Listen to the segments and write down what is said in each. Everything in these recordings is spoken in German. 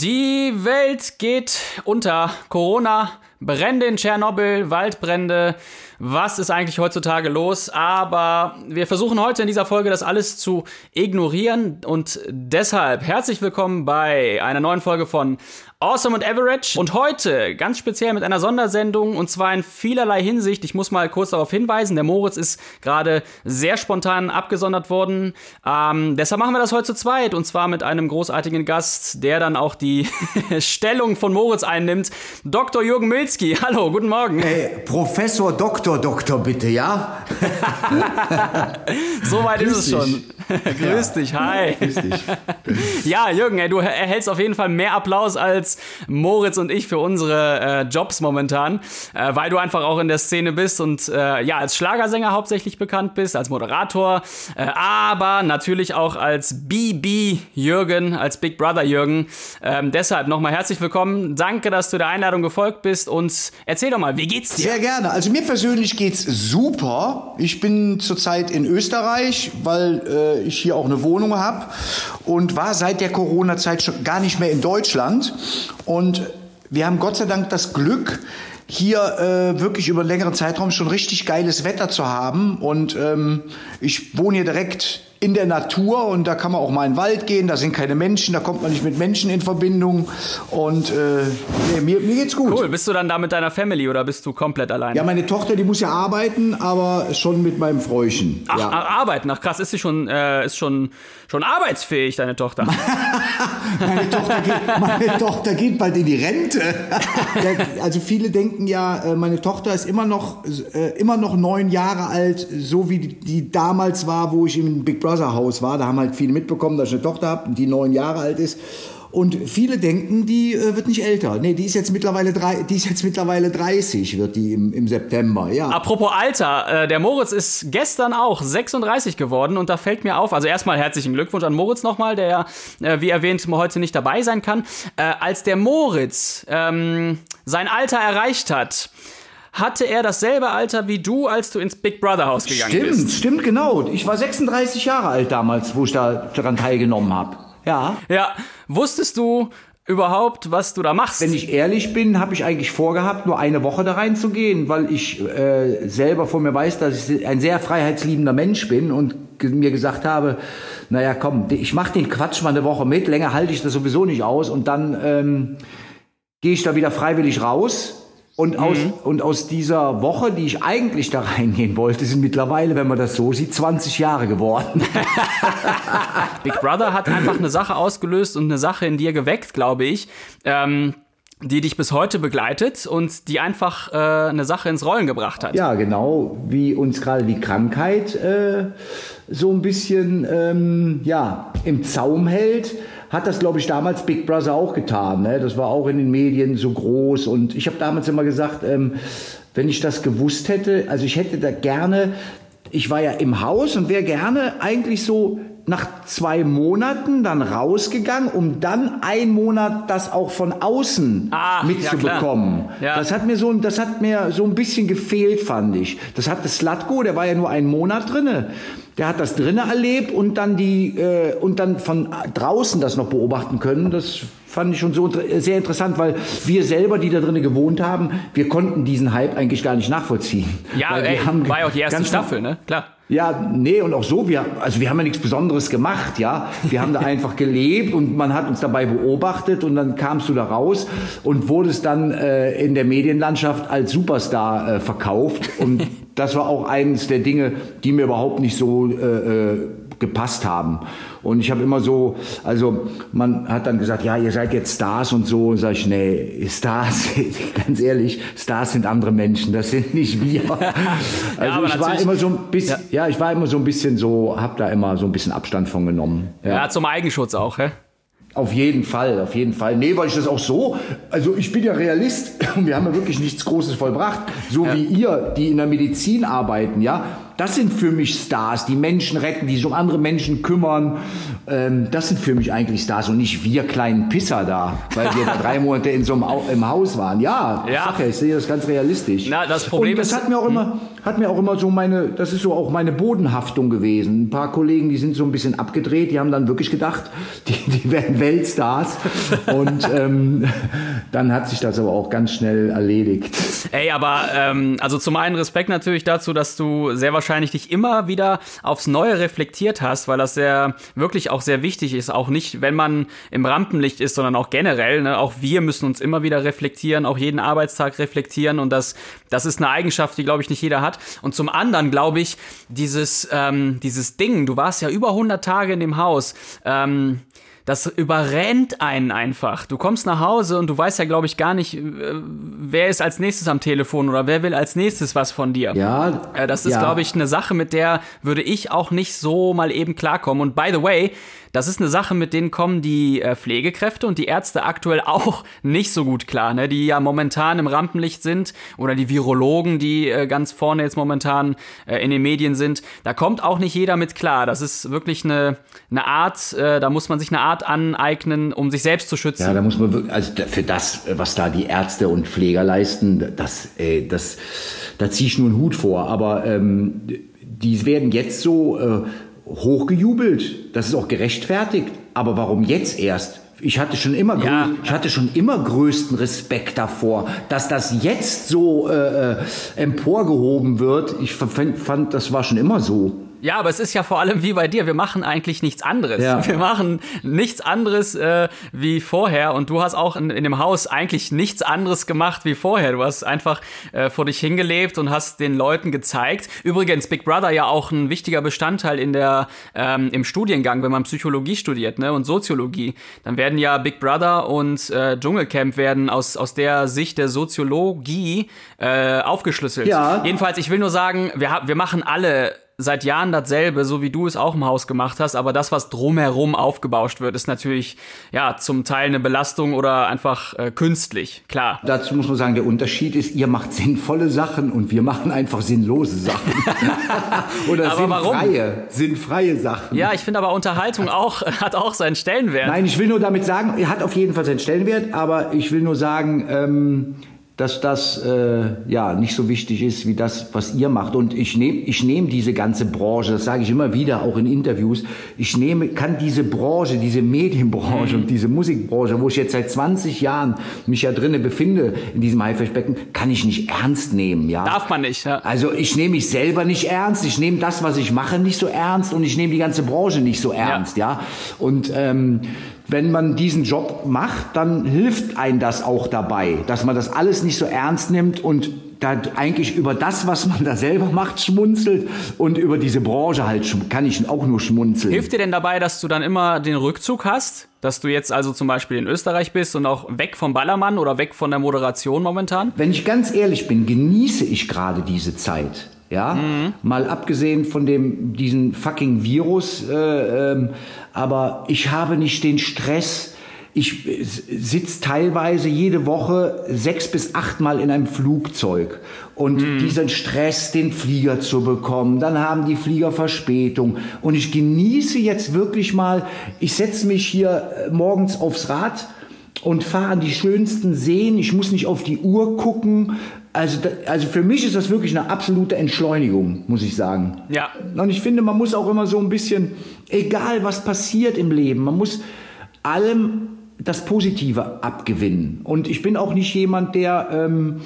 Die Welt geht unter. Corona, Brände in Tschernobyl, Waldbrände. Was ist eigentlich heutzutage los? Aber wir versuchen heute in dieser Folge das alles zu ignorieren und deshalb herzlich willkommen bei einer neuen Folge von Awesome und Average. Und heute ganz speziell mit einer Sondersendung und zwar in vielerlei Hinsicht. Ich muss mal kurz darauf hinweisen, der Moritz ist gerade sehr spontan abgesondert worden. Ähm, deshalb machen wir das heute zu zweit und zwar mit einem großartigen Gast, der dann auch die Stellung von Moritz einnimmt. Dr. Jürgen Milzki. Hallo, guten Morgen. Hey, Professor Doktor, Doktor, bitte, ja? so weit ist es schon. Grüß dich, hi. Grüß dich. ja, Jürgen, ey, du erhältst auf jeden Fall mehr Applaus als Moritz und ich für unsere äh, Jobs momentan, äh, weil du einfach auch in der Szene bist und äh, ja, als Schlagersänger hauptsächlich bekannt bist, als Moderator, äh, aber natürlich auch als BB Jürgen, als Big Brother Jürgen. Ähm, deshalb nochmal herzlich willkommen. Danke, dass du der Einladung gefolgt bist und erzähl doch mal, wie geht's dir? Sehr gerne. Also mir persönlich geht's super. Ich bin zurzeit in Österreich, weil ich hier auch eine Wohnung habe und war seit der Corona-Zeit schon gar nicht mehr in Deutschland. Und wir haben Gott sei Dank das Glück, hier äh, wirklich über einen längeren Zeitraum schon richtig geiles Wetter zu haben. Und ähm, ich wohne hier direkt in der Natur und da kann man auch mal in den Wald gehen, da sind keine Menschen, da kommt man nicht mit Menschen in Verbindung und äh, nee, mir, mir geht's gut. Cool, bist du dann da mit deiner Family oder bist du komplett allein? Ja, meine Tochter, die muss ja arbeiten, aber schon mit meinem Fräuchen. Ach, ja. arbeiten, ach krass, ist sie schon, äh, ist schon, schon arbeitsfähig, deine Tochter? meine, Tochter geht, meine Tochter geht bald in die Rente. also viele denken ja, äh, meine Tochter ist immer noch, äh, immer noch neun Jahre alt, so wie die damals war, wo ich im Big Brother Brother Haus war. Da haben halt viele mitbekommen, dass ich eine Tochter habe, die neun Jahre alt ist. Und viele denken, die äh, wird nicht älter. Nee, die ist jetzt mittlerweile, drei, die ist jetzt mittlerweile 30, wird die im, im September, ja. Apropos Alter, äh, der Moritz ist gestern auch 36 geworden und da fällt mir auf, also erstmal herzlichen Glückwunsch an Moritz nochmal, der, äh, wie erwähnt, heute nicht dabei sein kann. Äh, als der Moritz ähm, sein Alter erreicht hat, hatte er dasselbe Alter wie du, als du ins Big Brother Haus gegangen stimmt, bist. Stimmt, stimmt, genau. Ich war 36 Jahre alt damals, wo ich da daran teilgenommen habe. Ja. Ja. Wusstest du überhaupt, was du da machst? Wenn ich ehrlich bin, habe ich eigentlich vorgehabt, nur eine Woche da reinzugehen, weil ich äh, selber von mir weiß, dass ich ein sehr freiheitsliebender Mensch bin und mir gesagt habe, naja, komm, ich mache den Quatsch mal eine Woche mit, länger halte ich das sowieso nicht aus und dann ähm, gehe ich da wieder freiwillig raus und aus, mhm. und aus dieser Woche, die ich eigentlich da reingehen wollte, sind mittlerweile, wenn man das so sieht, 20 Jahre geworden. Big Brother hat einfach eine Sache ausgelöst und eine Sache in dir geweckt, glaube ich. Ähm die dich bis heute begleitet und die einfach äh, eine Sache ins Rollen gebracht hat. Ja, genau, wie uns gerade die Krankheit äh, so ein bisschen ähm, ja, im Zaum hält hat das, glaube ich, damals Big Brother auch getan. Ne? Das war auch in den Medien so groß. Und ich habe damals immer gesagt, ähm, wenn ich das gewusst hätte, also ich hätte da gerne, ich war ja im Haus und wäre gerne eigentlich so nach zwei Monaten dann rausgegangen, um dann einen Monat das auch von außen ah, mitzubekommen. Ja, ja. Das hat mir so, das hat mir so ein bisschen gefehlt, fand ich. Das hatte Slatko, der war ja nur einen Monat drinne. Der hat das drinnen erlebt und dann die äh, und dann von draußen das noch beobachten können. Das fand ich schon so sehr interessant, weil wir selber, die da drinnen gewohnt haben, wir konnten diesen Hype eigentlich gar nicht nachvollziehen. Ja, ey, war ja auch die erste Staffel, ne? Klar. Ja, nee, und auch so, wir, also wir haben ja nichts Besonderes gemacht, ja. Wir haben da einfach gelebt und man hat uns dabei beobachtet und dann kamst du da raus und wurdest dann äh, in der Medienlandschaft als Superstar äh, verkauft. Und das war auch eines der Dinge, die mir überhaupt nicht so äh, äh gepasst haben. Und ich habe immer so, also man hat dann gesagt, ja, ihr seid jetzt Stars und so. Und sag ich, nee, Stars, ganz ehrlich, Stars sind andere Menschen, das sind nicht wir. Also ja, ich war immer so ein bisschen, ja. ja. ich war immer so ein bisschen so, habe da immer so ein bisschen Abstand von genommen. Ja, ja zum Eigenschutz auch, hä? Auf jeden Fall, auf jeden Fall. Nee, weil ich das auch so, also ich bin ja Realist und wir haben ja wirklich nichts Großes vollbracht. So ja. wie ihr, die in der Medizin arbeiten, ja, Das sind für mich Stars, die Menschen retten, die sich um andere Menschen kümmern. Ähm, das sind für mich eigentlich Stars und nicht wir kleinen Pisser da, weil wir da drei Monate in so einem Au im Haus waren. Ja, Ja. Ja, ich sehe das ganz realistisch. Na, das Problem und das ist- hat mir auch immer, hat mir auch immer so meine, das ist so auch meine Bodenhaftung gewesen. Ein paar Kollegen, die sind so ein bisschen abgedreht, die haben dann wirklich gedacht, die, die werden Weltstars. und ähm, dann hat sich das aber auch ganz schnell erledigt. Ey, aber ähm, also zum einen Respekt natürlich dazu, dass du sehr wahrscheinlich dich immer wieder aufs Neue reflektiert hast, weil das sehr wirklich auch sehr wichtig ist. Auch nicht, wenn man im Rampenlicht ist, sondern auch generell. Ne? Auch wir müssen uns immer wieder reflektieren, auch jeden Arbeitstag reflektieren und das, das ist eine Eigenschaft, die glaube ich nicht jeder hat. Und zum anderen glaube ich, dieses, ähm, dieses Ding, du warst ja über 100 Tage in dem Haus. Ähm, das überrennt einen einfach. Du kommst nach Hause und du weißt ja, glaube ich, gar nicht, äh, wer ist als nächstes am Telefon oder wer will als nächstes was von dir. Ja, Äh, Das ist, ja. glaube ich, eine Sache, mit der würde ich auch nicht so mal eben klarkommen. Und by the way, das ist eine Sache, mit denen kommen die äh, Pflegekräfte und die Ärzte aktuell auch nicht so gut klar, ne? die ja momentan im Rampenlicht sind oder die Virologen, die äh, ganz vorne jetzt momentan äh, in den Medien sind. Da kommt auch nicht jeder mit klar. Das ist wirklich eine, eine Art, da muss man sich eine Art aneignen, um sich selbst zu schützen. Ja, da muss man wirklich, also für das, was da die Ärzte und Pfleger leisten, das, das, da ziehe ich nur einen Hut vor. Aber ähm, die werden jetzt so äh, hochgejubelt. Das ist auch gerechtfertigt. Aber warum jetzt erst? Ich hatte schon immer, Ja. ich hatte schon immer größten Respekt davor, dass das jetzt so äh, äh, emporgehoben wird. Ich fand, das war schon immer so. Ja, aber es ist ja vor allem wie bei dir. Wir machen eigentlich nichts anderes. Ja. Wir machen nichts anderes äh, wie vorher. Und du hast auch in, in dem Haus eigentlich nichts anderes gemacht wie vorher. Du hast einfach äh, vor dich hingelebt und hast den Leuten gezeigt. Übrigens, Big Brother ja auch ein wichtiger Bestandteil in der ähm, im Studiengang, wenn man Psychologie studiert ne, und Soziologie. Dann werden ja Big Brother und äh, Dschungelcamp werden aus, aus der Sicht der Soziologie äh, aufgeschlüsselt. Ja. Jedenfalls, ich will nur sagen, wir, wir machen alle seit Jahren dasselbe, so wie du es auch im Haus gemacht hast, aber das, was drumherum aufgebauscht wird, ist natürlich ja zum Teil eine Belastung oder einfach äh, künstlich, klar. Dazu muss man sagen, der Unterschied ist, ihr macht sinnvolle Sachen und wir machen einfach sinnlose Sachen. Oder Aber warum? sinnfreie, sinnfreie Sachen. Ja, ich finde aber Unterhaltung auch hat auch seinen Stellenwert. Nein, ich will nur damit sagen, er hat auf jeden Fall seinen Stellenwert, aber ich will nur sagen, ähm, dass das äh, ja nicht so wichtig ist wie das, was ihr macht. Und ich nehme ich nehm diese ganze Branche, das sage ich immer wieder, auch in Interviews, ich nehme, kann diese Branche, diese Medienbranche und diese Musikbranche, wo ich jetzt seit 20 Jahren mich ja drinnen befinde, in diesem Haifischbecken, kann ich nicht ernst nehmen. Ja? Darf man nicht. Ja. Also ich nehme mich selber nicht ernst, ich nehme das, was ich mache, nicht so ernst und ich nehme die ganze Branche nicht so ernst, ja. Und ähm, wenn man diesen Job macht, dann hilft einem das auch dabei, dass man das alles nicht so ernst nimmt und da eigentlich über das, was man da selber macht, schmunzelt und über diese Branche halt kann ich auch nur schmunzeln. Hilft dir denn dabei, dass du dann immer den Rückzug hast? Dass du jetzt also zum Beispiel in Österreich bist und auch weg vom Ballermann oder weg von der Moderation momentan? Wenn ich ganz ehrlich bin, genieße ich gerade diese Zeit. Ja, mal abgesehen von dem diesen fucking Virus, äh, ähm, aber ich habe nicht den Stress. Ich äh, sitze teilweise jede Woche sechs bis achtmal in einem Flugzeug und diesen Stress, den Flieger zu bekommen, dann haben die Flieger Verspätung und ich genieße jetzt wirklich mal. Ich setze mich hier äh, morgens aufs Rad und fahre an die schönsten Seen. Ich muss nicht auf die Uhr gucken. Also, also für mich ist das wirklich eine absolute Entschleunigung, muss ich sagen. Ja. Und ich finde, man muss auch immer so ein bisschen, egal was passiert im Leben, man muss allem das Positive abgewinnen. Und ich bin auch nicht jemand, der ähm,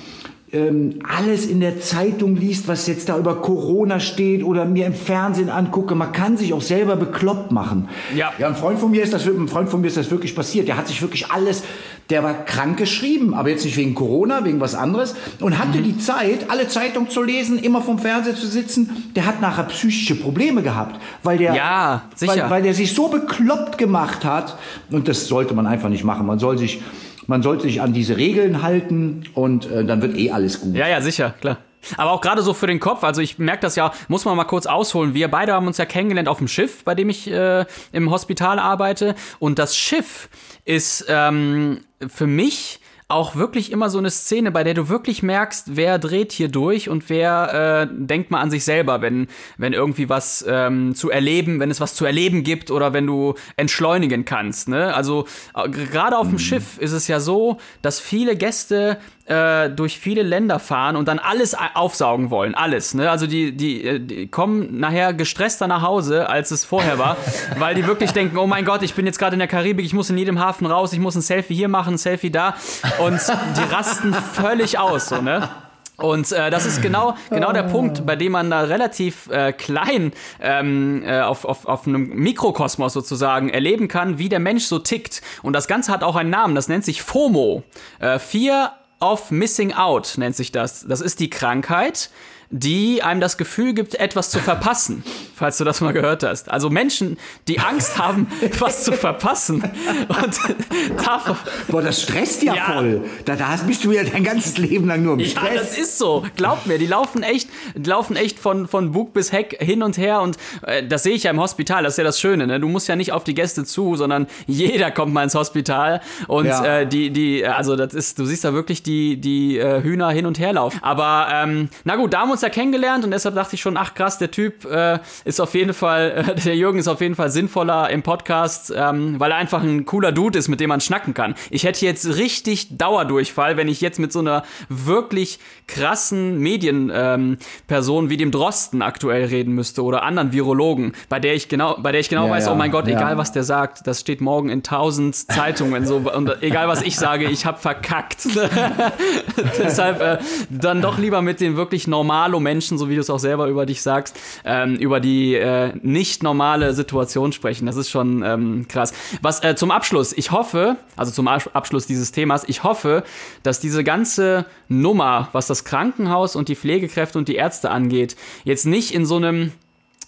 ähm, alles in der Zeitung liest, was jetzt da über Corona steht oder mir im Fernsehen angucke. Man kann sich auch selber bekloppt machen. Ja. Ja, ein Freund von mir ist das, ein Freund von mir ist das wirklich passiert. Der hat sich wirklich alles, der war krank geschrieben, aber jetzt nicht wegen Corona, wegen was anderes und hatte Mhm. die Zeit, alle Zeitungen zu lesen, immer vom Fernseher zu sitzen. Der hat nachher psychische Probleme gehabt, weil der, Ja, sicher. Weil, weil der sich so bekloppt gemacht hat und das sollte man einfach nicht machen. Man soll sich, man sollte sich an diese Regeln halten und äh, dann wird eh alles gut. Ja, ja, sicher, klar. Aber auch gerade so für den Kopf, also ich merke das ja, muss man mal kurz ausholen. Wir beide haben uns ja kennengelernt auf dem Schiff, bei dem ich äh, im Hospital arbeite. Und das Schiff ist ähm, für mich auch wirklich immer so eine Szene, bei der du wirklich merkst, wer dreht hier durch und wer äh, denkt mal an sich selber, wenn, wenn irgendwie was ähm, zu erleben, wenn es was zu erleben gibt oder wenn du entschleunigen kannst. Ne? Also äh, gerade auf dem mhm. Schiff ist es ja so, dass viele Gäste äh, durch viele Länder fahren und dann alles aufsaugen wollen, alles. Ne? Also die, die, äh, die kommen nachher gestresster nach Hause, als es vorher war, weil die wirklich denken, oh mein Gott, ich bin jetzt gerade in der Karibik, ich muss in jedem Hafen raus, ich muss ein Selfie hier machen, ein Selfie da und die rasten völlig aus, so, ne? Und äh, das ist genau, genau der Punkt, bei dem man da relativ äh, klein ähm, äh, auf, auf, auf einem Mikrokosmos sozusagen erleben kann, wie der Mensch so tickt. Und das Ganze hat auch einen Namen, das nennt sich FOMO. Äh, Fear of Missing Out nennt sich das. Das ist die Krankheit, die einem das Gefühl gibt, etwas zu verpassen, falls du das mal gehört hast. Also Menschen, die Angst haben, was zu verpassen. Davon, Boah, das stresst ja, ja. voll. Da, da bist du ja dein ganzes Leben lang nur im Stress. Ja, das ist so. Glaub mir, die laufen echt, laufen echt von, von Bug bis Heck hin und her. Und äh, das sehe ich ja im Hospital. Das ist ja das Schöne. Ne? Du musst ja nicht auf die Gäste zu, sondern jeder kommt mal ins Hospital. Und ja. äh, die, die, also das ist, du siehst da wirklich die, die äh, Hühner hin und her laufen. Aber ähm, na gut, da haben wir uns ja kennengelernt und deshalb dachte ich schon, ach krass, der Typ äh, ist auf jeden Fall, der Jürgen ist auf jeden Fall sinnvoller im Podcast, ähm, weil er einfach ein cooler Dude ist, mit dem man schnacken kann. Ich hätte jetzt richtig Dauerdurchfall, wenn ich jetzt mit so einer wirklich krassen Medienperson ähm, wie dem Drosten aktuell reden müsste oder anderen Virologen, bei der ich genau, bei der ich genau ja, weiß, ja, oh mein Gott, ja. egal was der sagt, das steht morgen in tausend Zeitungen so und egal was ich sage, ich habe verkackt. Deshalb äh, dann doch lieber mit den wirklich normalo Menschen, so wie du es auch selber über dich sagst, ähm, über die äh, nicht normale Situation sprechen. Das ist schon ähm, krass. Was äh, zum Abschluss, ich hoffe, also zum Abschluss dieses Themas, ich hoffe, dass diese ganze Nummer, was das Krankenhaus und die Pflegekräfte und die Ärzte angeht, jetzt nicht in so einem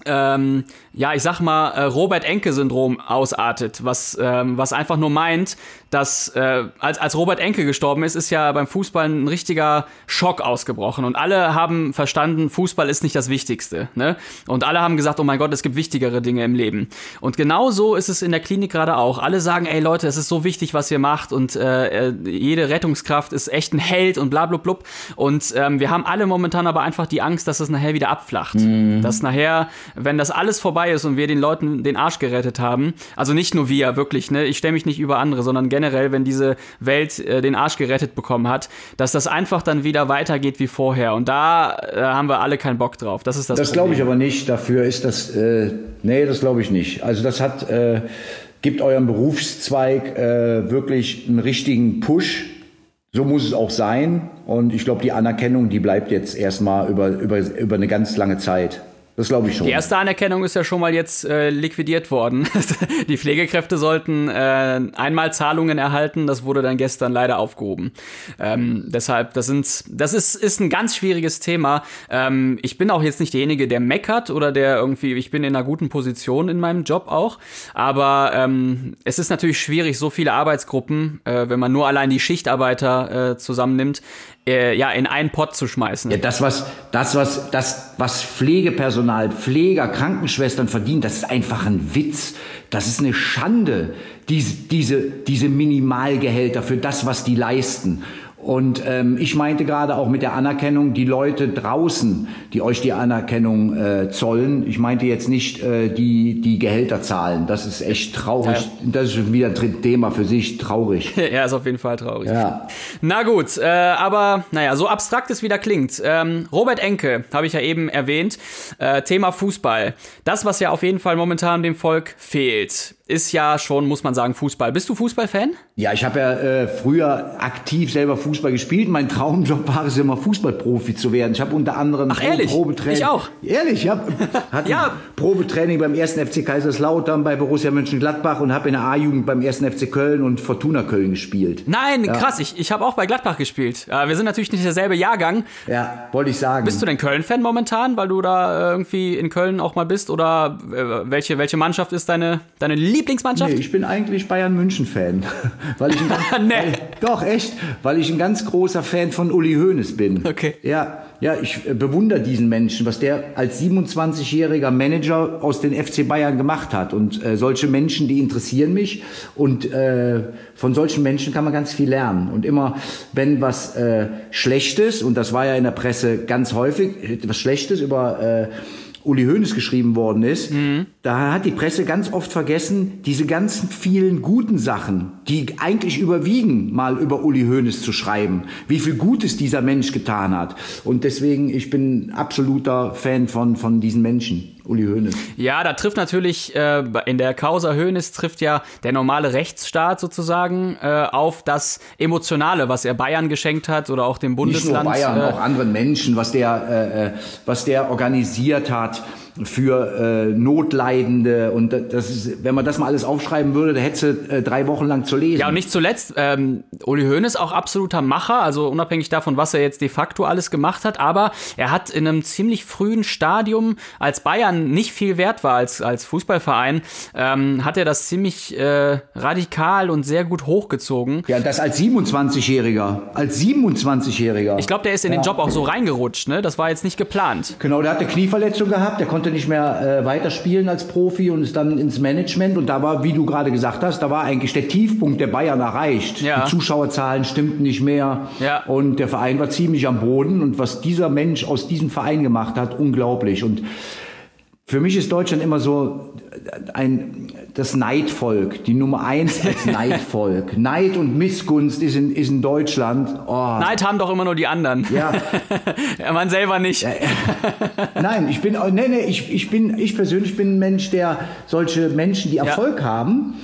ähm, ja, ich sag mal, äh, Robert-Enke-Syndrom ausartet, was, ähm, was einfach nur meint, dass äh, als, als Robert Enke gestorben ist, ist ja beim Fußball ein richtiger Schock ausgebrochen. Und alle haben verstanden, Fußball ist nicht das Wichtigste. Ne? Und alle haben gesagt, oh mein Gott, es gibt wichtigere Dinge im Leben. Und genau so ist es in der Klinik gerade auch. Alle sagen, ey Leute, es ist so wichtig, was ihr macht und äh, äh jede Rettungskraft ist echt ein Held und bla bla bla. Und ähm, wir haben alle momentan aber einfach die Angst, dass es nachher wieder abflacht. Mhm. Dass nachher, wenn das alles vorbei ist und wir den Leuten den Arsch gerettet haben, also nicht nur wir, wirklich, ne? ich stelle mich nicht über andere, sondern generell generell, wenn diese Welt äh, den Arsch gerettet bekommen hat, dass das einfach dann wieder weitergeht wie vorher. Und da äh, haben wir alle keinen Bock drauf. Das ist das. Das glaube ich aber nicht. Dafür ist das. Äh, nee, das glaube ich nicht. Also das hat äh, gibt eurem Berufszweig äh, wirklich einen richtigen Push. So muss es auch sein. Und ich glaube, die Anerkennung, die bleibt jetzt erstmal über, über, über eine ganz lange Zeit. Das glaube ich schon. Die erste Anerkennung ist ja schon mal jetzt äh, liquidiert worden. die Pflegekräfte sollten äh, einmal Zahlungen erhalten. Das wurde dann gestern leider aufgehoben. Ähm, deshalb, das, sind, das ist, ist ein ganz schwieriges Thema. Ähm, ich bin auch jetzt nicht derjenige, der meckert oder der irgendwie, ich bin in einer guten Position in meinem Job auch. Aber ähm, es ist natürlich schwierig, so viele Arbeitsgruppen, äh, wenn man nur allein die Schichtarbeiter äh, zusammennimmt, äh, ja, in einen Pott zu schmeißen. Ja, das, was, das, was, das, was Pflegepersonal, Pfleger, Krankenschwestern verdienen, das ist einfach ein Witz. Das ist eine Schande, diese, diese, diese Minimalgehälter für das, was die leisten. Und ähm, ich meinte gerade auch mit der Anerkennung, die Leute draußen, die euch die Anerkennung äh, zollen. Ich meinte jetzt nicht äh, die, die Gehälter zahlen. Das ist echt traurig. Ja. Das ist wieder ein Thema für sich. Traurig. ja, ist auf jeden Fall traurig. Ja. Na gut, äh, aber naja, so abstrakt es wieder klingt. Ähm, Robert Enke, habe ich ja eben erwähnt. Äh, Thema Fußball. Das, was ja auf jeden Fall momentan dem Volk fehlt ist ja schon, muss man sagen, Fußball. Bist du Fußballfan? Ja, ich habe ja äh, früher aktiv selber Fußball gespielt. Mein Traumjob war es immer, Fußballprofi zu werden. Ich habe unter anderem Ach, ehrlich? Probetraining. Ich auch. Ehrlich, ich habe ja. Probetraining beim 1. FC Kaiserslautern, bei Borussia Mönchengladbach und habe in der A-Jugend beim 1. FC Köln und Fortuna Köln gespielt. Nein, ja. krass. Ich, ich habe auch bei Gladbach gespielt. Wir sind natürlich nicht derselbe Jahrgang. Ja, wollte ich sagen. Bist du denn Köln-Fan momentan, weil du da irgendwie in Köln auch mal bist? Oder äh, welche, welche Mannschaft ist deine, deine Lieblingsmannschaft? Nee, ich bin eigentlich Bayern München Fan, weil ich ein ganz, nee. weil, doch echt, weil ich ein ganz großer Fan von Uli Hoeneß bin. Okay. Ja, ja, ich äh, bewundere diesen Menschen, was der als 27-jähriger Manager aus den FC Bayern gemacht hat. Und äh, solche Menschen, die interessieren mich. Und äh, von solchen Menschen kann man ganz viel lernen. Und immer, wenn was äh, Schlechtes, und das war ja in der Presse ganz häufig, was Schlechtes über äh, Uli Hoeneß geschrieben worden ist, mhm. da hat die Presse ganz oft vergessen, diese ganzen vielen guten Sachen, die eigentlich überwiegen, mal über Uli Hoeneß zu schreiben, wie viel Gutes dieser Mensch getan hat. Und deswegen, ich bin absoluter Fan von, von diesen Menschen. Uli Hoeneß. Ja, da trifft natürlich äh, in der Causa Hoeneß trifft ja der normale Rechtsstaat sozusagen äh, auf das Emotionale, was er Bayern geschenkt hat oder auch dem Bundesland. Nicht nur Bayern, äh, auch anderen Menschen, was der, äh, äh was der organisiert hat für äh, Notleidende und das ist, wenn man das mal alles aufschreiben würde, da hätte äh, drei Wochen lang zu lesen. Ja, und nicht zuletzt, ähm, Uli Hoeneß auch absoluter Macher, also unabhängig davon, was er jetzt de facto alles gemacht hat, aber er hat in einem ziemlich frühen Stadium, als Bayern nicht viel wert war als, als Fußballverein, ähm, hat er das ziemlich äh, radikal und sehr gut hochgezogen. Ja, das als 27-Jähriger, als 27-Jähriger. Ich glaube, der ist in ja. den Job auch so reingerutscht, ne? Das war jetzt nicht geplant. Genau, der hatte Knieverletzung gehabt, der konnte konnte nicht mehr äh, weiterspielen als Profi und ist dann ins Management. Und da war, wie du gerade gesagt hast, da war eigentlich der Tiefpunkt der Bayern erreicht. Ja. Die Zuschauerzahlen stimmten nicht mehr. Ja. Und der Verein war ziemlich am Boden. Und was dieser Mensch aus diesem Verein gemacht hat, unglaublich. Und für mich ist Deutschland immer so ein, das Neidvolk, die Nummer eins als Neidvolk. Neid und Missgunst ist in, ist in Deutschland. Oh. Neid haben doch immer nur die anderen. Ja. Man selber nicht. Nein, ich bin, nee, nee, ich, ich bin, ich persönlich bin ein Mensch, der solche Menschen, die Erfolg ja. haben,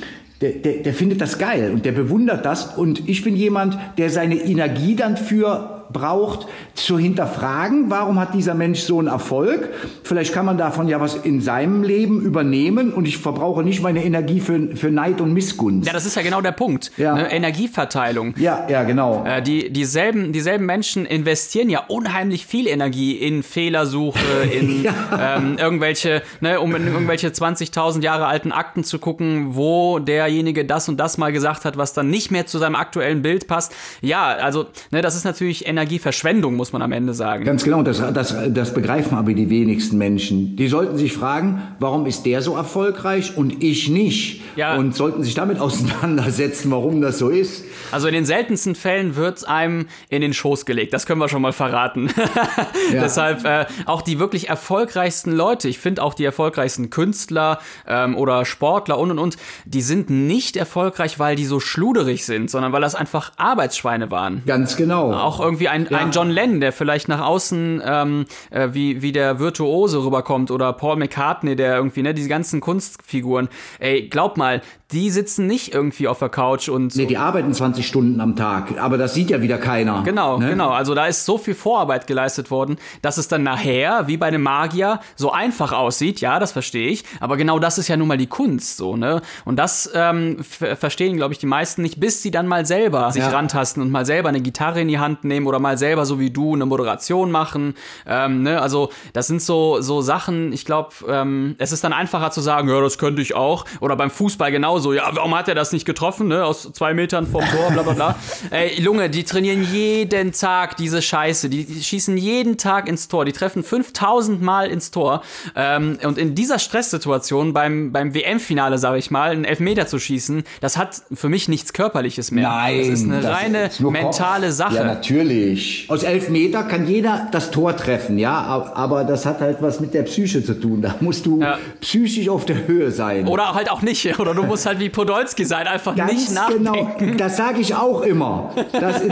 der, der, der findet das geil und der bewundert das. Und ich bin jemand, der seine Energie dann für braucht, zu hinterfragen, warum hat dieser Mensch so einen Erfolg? Vielleicht kann man davon ja was in seinem Leben übernehmen und ich verbrauche nicht meine Energie für, für Neid und Missgunst. Ja, das ist ja genau der Punkt. Ja. Ne? Energieverteilung. Ja, ja, genau. Äh, die, dieselben, dieselben Menschen investieren ja unheimlich viel Energie in Fehlersuche, in ja. ähm, irgendwelche, ne, um in irgendwelche 20.000 Jahre alten Akten zu gucken, wo derjenige das und das mal gesagt hat, was dann nicht mehr zu seinem aktuellen Bild passt. Ja, also, ne, das ist natürlich Energie Energieverschwendung, muss man am Ende sagen. Ganz genau, das, das, das begreifen aber die wenigsten Menschen. Die sollten sich fragen, warum ist der so erfolgreich und ich nicht? Ja. Und sollten sich damit auseinandersetzen, warum das so ist. Also in den seltensten Fällen wird einem in den Schoß gelegt. Das können wir schon mal verraten. ja. Deshalb äh, auch die wirklich erfolgreichsten Leute, ich finde auch die erfolgreichsten Künstler ähm, oder Sportler und und und, die sind nicht erfolgreich, weil die so schluderig sind, sondern weil das einfach Arbeitsschweine waren. Ganz genau. Auch irgendwie ein, ja. ein John Lennon, der vielleicht nach außen ähm, äh, wie, wie der Virtuose rüberkommt oder Paul McCartney, der irgendwie, ne, diese ganzen Kunstfiguren. Ey, glaub mal, die sitzen nicht irgendwie auf der Couch und. Nee, die arbeiten 20 Stunden am Tag, aber das sieht ja wieder keiner. Genau, ne? genau. Also da ist so viel Vorarbeit geleistet worden, dass es dann nachher, wie bei einem Magier, so einfach aussieht. Ja, das verstehe ich. Aber genau das ist ja nun mal die Kunst, so, ne? Und das ähm, verstehen, glaube ich, die meisten nicht, bis sie dann mal selber sich ja. rantasten und mal selber eine Gitarre in die Hand nehmen oder mal selber, so wie du, eine Moderation machen. Ähm, ne? Also, das sind so, so Sachen, ich glaube, ähm, es ist dann einfacher zu sagen, ja, das könnte ich auch. Oder beim Fußball genauso so, ja, warum hat er das nicht getroffen, ne? Aus zwei Metern vom Tor, bla bla bla. Ey, Junge, die trainieren jeden Tag diese Scheiße. Die, die schießen jeden Tag ins Tor. Die treffen 5000 Mal ins Tor. Ähm, und in dieser Stresssituation beim, beim WM-Finale, sage ich mal, einen Elfmeter zu schießen, das hat für mich nichts Körperliches mehr. Nein. Das ist eine reine ist mentale Kopf. Sache. Ja, natürlich. Aus Elfmeter kann jeder das Tor treffen, ja, aber das hat halt was mit der Psyche zu tun. Da musst du ja. psychisch auf der Höhe sein. Oder halt auch nicht. Oder du musst halt wie Podolski sein, einfach Ganz nicht genau. nachdenken. Genau, das sage ich auch immer. Das,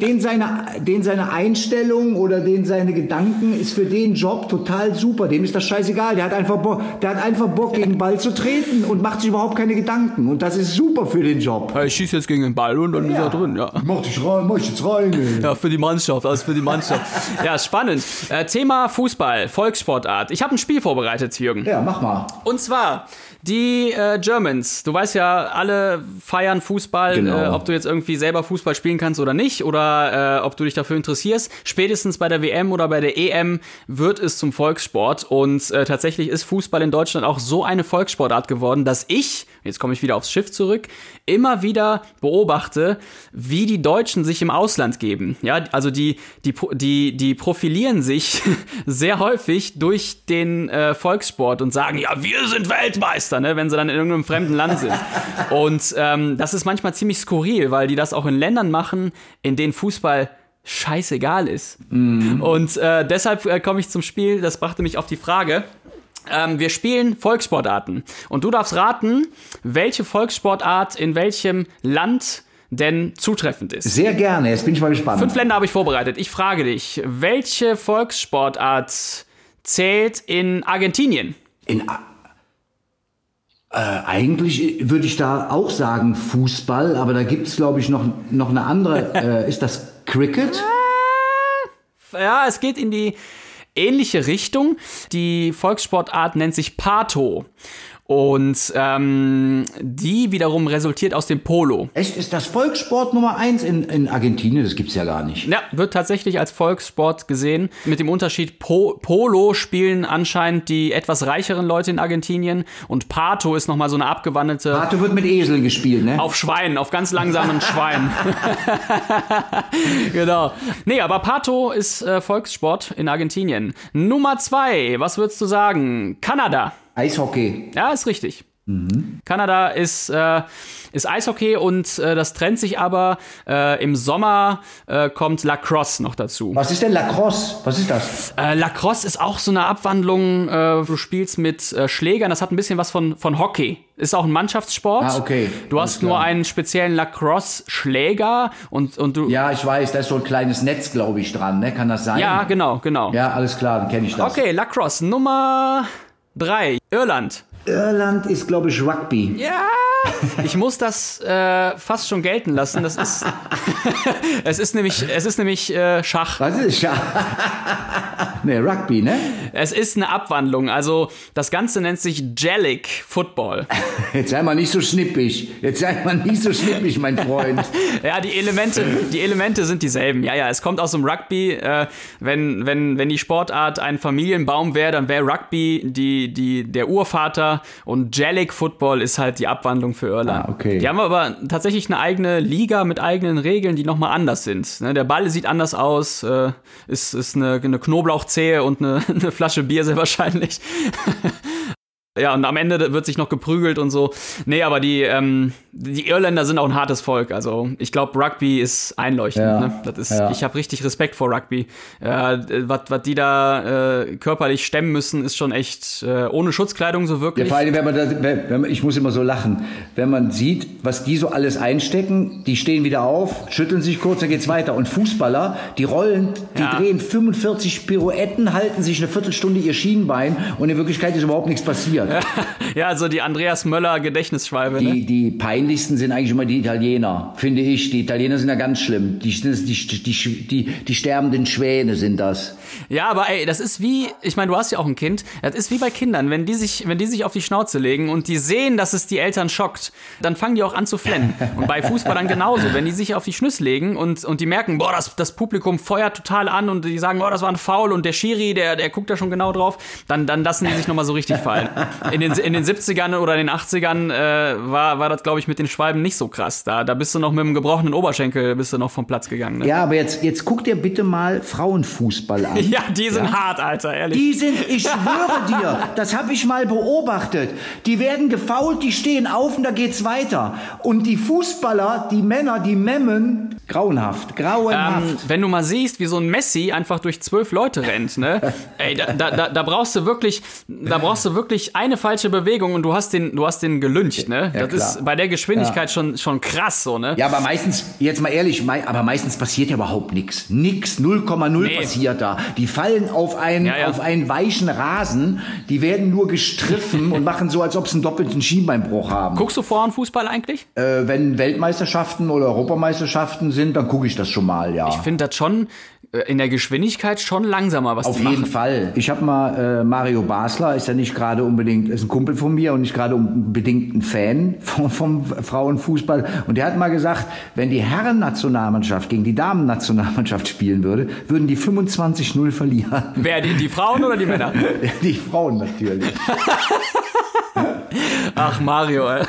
den, seine, den seine Einstellung oder den seine Gedanken ist für den Job total super. Dem ist das scheißegal. Der hat einfach Bock, der hat einfach Bock gegen den Ball zu treten und macht sich überhaupt keine Gedanken. Und das ist super für den Job. Ja, ich schieße jetzt gegen den Ball und dann ja. ist er drin. Ja. Mach dich rein, mach ich jetzt rein. Ey. Ja, für die Mannschaft, alles für die Mannschaft. ja, spannend. Äh, Thema Fußball, Volkssportart. Ich habe ein Spiel vorbereitet, Jürgen. Ja, mach mal. Und zwar Die äh, Germans, du weißt ja, alle feiern Fußball, Genau. äh, ob du jetzt irgendwie selber Fußball spielen kannst oder nicht, oder äh, ob du dich dafür interessierst. Spätestens bei der WM oder bei der EM wird es zum Volkssport. Und äh, tatsächlich ist Fußball in Deutschland auch so eine Volkssportart geworden, dass ich, jetzt komme ich wieder aufs Schiff zurück, immer wieder beobachte, wie die Deutschen sich im Ausland geben. Ja, also die, die, die, die profilieren sich sehr häufig durch den äh, Volkssport und sagen, ja, wir sind Weltmeister, ne, wenn sie dann in irgendeinem fremden Land sind. Und ähm, das ist manchmal ziemlich skurril, weil die das auch in Ländern machen, in denen Fußball scheißegal ist. Und äh, deshalb äh, komme ich zum Spiel, das brachte mich auf die Frage, ähm, wir spielen Volkssportarten. Und du darfst raten, welche Volkssportart in welchem Land denn zutreffend ist. Sehr gerne, jetzt bin ich mal gespannt. Fünf Länder habe ich vorbereitet. Ich frage dich, welche Volkssportart zählt in Argentinien? In, A- äh, eigentlich würde ich da auch sagen Fußball, aber da gibt es, glaube ich, noch, noch eine andere. Äh, ist das Cricket? Ja, es geht in die ähnliche Richtung. Die Volkssportart nennt sich Pato. Und ähm, die wiederum resultiert aus dem Polo. Echt, ist das Volkssport Nummer eins in, in Argentinien? Das gibt's ja gar nicht. Ja, wird tatsächlich als Volkssport gesehen. Mit dem Unterschied, po Polo spielen anscheinend die etwas reicheren Leute in Argentinien und Pato ist nochmal so eine abgewandelte. Pato wird mit Eseln gespielt, ne? Auf Schweinen, auf ganz langsamen Schweinen. genau. Nee, aber Pato ist äh, Volkssport in Argentinien. Nummer zwei, was würdest du sagen? Kanada. Eishockey. Ja, ist richtig. Kanada ist, äh, ist Eishockey und äh, das trennt sich aber. Äh, Im Sommer äh, kommt Lacrosse noch dazu. Was ist denn Lacrosse? Was ist das? Äh, Lacrosse ist auch so eine Abwandlung. Äh, du spielst mit Schlägern. Das hat ein bisschen was von, von Hockey. Ist auch ein Mannschaftssport. Ah, okay. Du Alles hast nur einen speziellen Lacrosse-Schläger und, und du. Ja, ich weiß, da ist so ein kleines Netz, glaube ich, dran, ne? Kann das sein? Ja, genau, genau. Ja, alles klar, dann kenne ich das. Okay, Lacrosse Nummer drei. Irland. Irland ist, glaube ich, Rugby. Ja. Ich muss das äh, fast schon gelten lassen. Das ist. es ist nämlich, es ist nämlich äh, Schach. Was ist Schach? ne, Rugby, ne? Es ist eine Abwandlung. Also das Ganze nennt sich Jellic Football. Jetzt sei mal nicht so schnippig. Jetzt sei mal nicht so schnippig, mein Freund. Ja, die Elemente, die Elemente sind dieselben. Ja, ja, es kommt aus dem Rugby. Äh, wenn, wenn, wenn die Sportart ein Familienbaum wäre, dann wäre Rugby die, die, der Urvater und Jellic Football ist halt die Abwandlung für Irland. Ah, okay. Die haben aber tatsächlich eine eigene Liga mit eigenen Regeln, die nochmal anders sind. Ne, der Ball sieht anders aus, äh, ist, ist eine, eine Knoblauchzehe und eine, eine Flasche Bier sehr wahrscheinlich. Ja, und am Ende wird sich noch geprügelt und so. Nee, aber die, ähm, die Irländer sind auch ein hartes Volk. Also ich glaube, Rugby ist einleuchtend. Ja, Ne? Das ist, ja. Ich habe richtig Respekt vor Rugby. Äh, was was die da äh, körperlich stemmen müssen, ist schon echt äh, ohne Schutzkleidung so Ja, wirklich. vor allem, wenn man, da, wenn, wenn man, ich muss immer so lachen, wenn man sieht, was die so alles einstecken, die stehen wieder auf, schütteln sich kurz, dann geht's weiter. Und Fußballer, die rollen, die Ja. drehen 45 Pirouetten, halten sich eine Viertelstunde ihr Schienbein und in Wirklichkeit ist überhaupt nichts passiert. ja, also die Andreas Möller Gedächtnisschwalbe. Ne? Die, die peinlichsten sind eigentlich immer die Italiener, finde ich. Die Italiener sind ja ganz schlimm. Die, die, die, die, die, die sterbenden Schwäne sind das. Ja, aber ey, das ist wie, ich meine, du hast ja auch ein Kind. Das ist wie bei Kindern, wenn die sich, wenn die sich auf die Schnauze legen und die sehen, dass es die Eltern schockt, dann fangen die auch an zu flennen. Und bei Fußballern genauso, wenn die sich auf die Schnüsse legen und, und die merken, boah, das, das Publikum feuert total an und die sagen, boah, das war ein Foul und der Schiri, der, der guckt da schon genau drauf, dann, dann lassen die sich nochmal so richtig fallen. In den, in den 70ern oder den 80ern äh, war, war das, glaube ich, mit den Schwalben nicht so krass. Da, da bist du noch mit einem gebrochenen Oberschenkel, bist du noch vom Platz gegangen. Ne? Ja, aber jetzt, jetzt guck dir bitte mal Frauenfußball an. Ja, die sind hart, Alter, ehrlich. Die sind, ich schwöre dir, das habe ich mal beobachtet. Die werden gefault, die stehen auf und da geht's weiter. Und die Fußballer, die Männer, die memmen, grauenhaft, grauenhaft. Ähm, wenn du mal siehst, wie so ein Messi einfach durch zwölf Leute rennt, ne? Ey, da, da, da, da brauchst du wirklich, da brauchst du wirklich eine falsche Bewegung und du hast den, du hast den gelüncht, ne? Ja, das klar. ist bei der Geschwindigkeit schon, schon krass, so, ne? Ja, aber meistens, jetzt mal ehrlich, mei- aber meistens passiert ja überhaupt nichts. Nix, 0,0 Nee. passiert da. Die fallen auf einen, Ja, ja. auf einen weichen Rasen, die werden nur gestriffen und machen so, als ob sie einen doppelten Schienbeinbruch haben. Guckst du Frauenfußball eigentlich? Äh, wenn Weltmeisterschaften oder Europameisterschaften sind, dann gucke ich das schon mal, ja. Ich finde das schon in der Geschwindigkeit schon langsamer, was Auf jeden machen. Fall. Ich habe mal äh, Mario Basler, ist ja nicht gerade unbedingt, ist ein Kumpel von mir und nicht gerade unbedingt ein Fan vom, vom Frauenfußball. Und der hat mal gesagt, wenn die Herren-Nationalmannschaft gegen die Damen-Nationalmannschaft spielen würde, würden die 25-0 verlieren. Wer, die, die Frauen oder die Männer? Die Frauen natürlich. Ach, Mario, ey.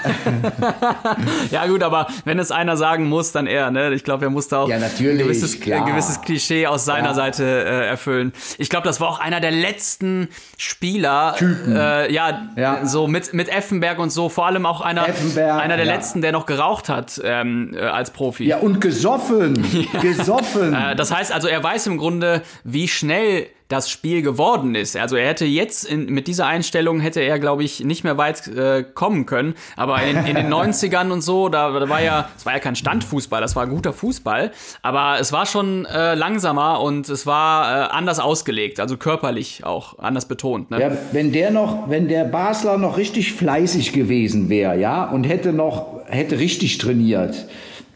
ja, gut, aber wenn es einer sagen muss, dann er, ne? Ich glaube, er musste auch Ja, natürlich, ein gewisses, ein gewisses Klischee aus seiner Ja. Seite äh, erfüllen. Ich glaube, das war auch einer der letzten Spieler, Äh, ja, Ja. so mit, mit Effenberg und so, vor allem auch einer, einer der ja. letzten, der noch geraucht hat ähm, äh, als Profi. Ja, und gesoffen. Gesoffen. Äh, das heißt also, er weiß im Grunde, wie schnell das Spiel geworden ist. Also er hätte jetzt in, mit dieser Einstellung hätte er, glaube ich, nicht mehr weit äh, kommen können. Aber in, in den 90ern und so, da, da war ja, es war ja kein Standfußball, das war guter Fußball. Aber es war schon äh, langsamer und es war äh, anders ausgelegt, also körperlich auch anders betont. Ne? Ja, wenn der noch, wenn der Basler noch richtig fleißig gewesen wäre, ja, und hätte noch, hätte richtig trainiert,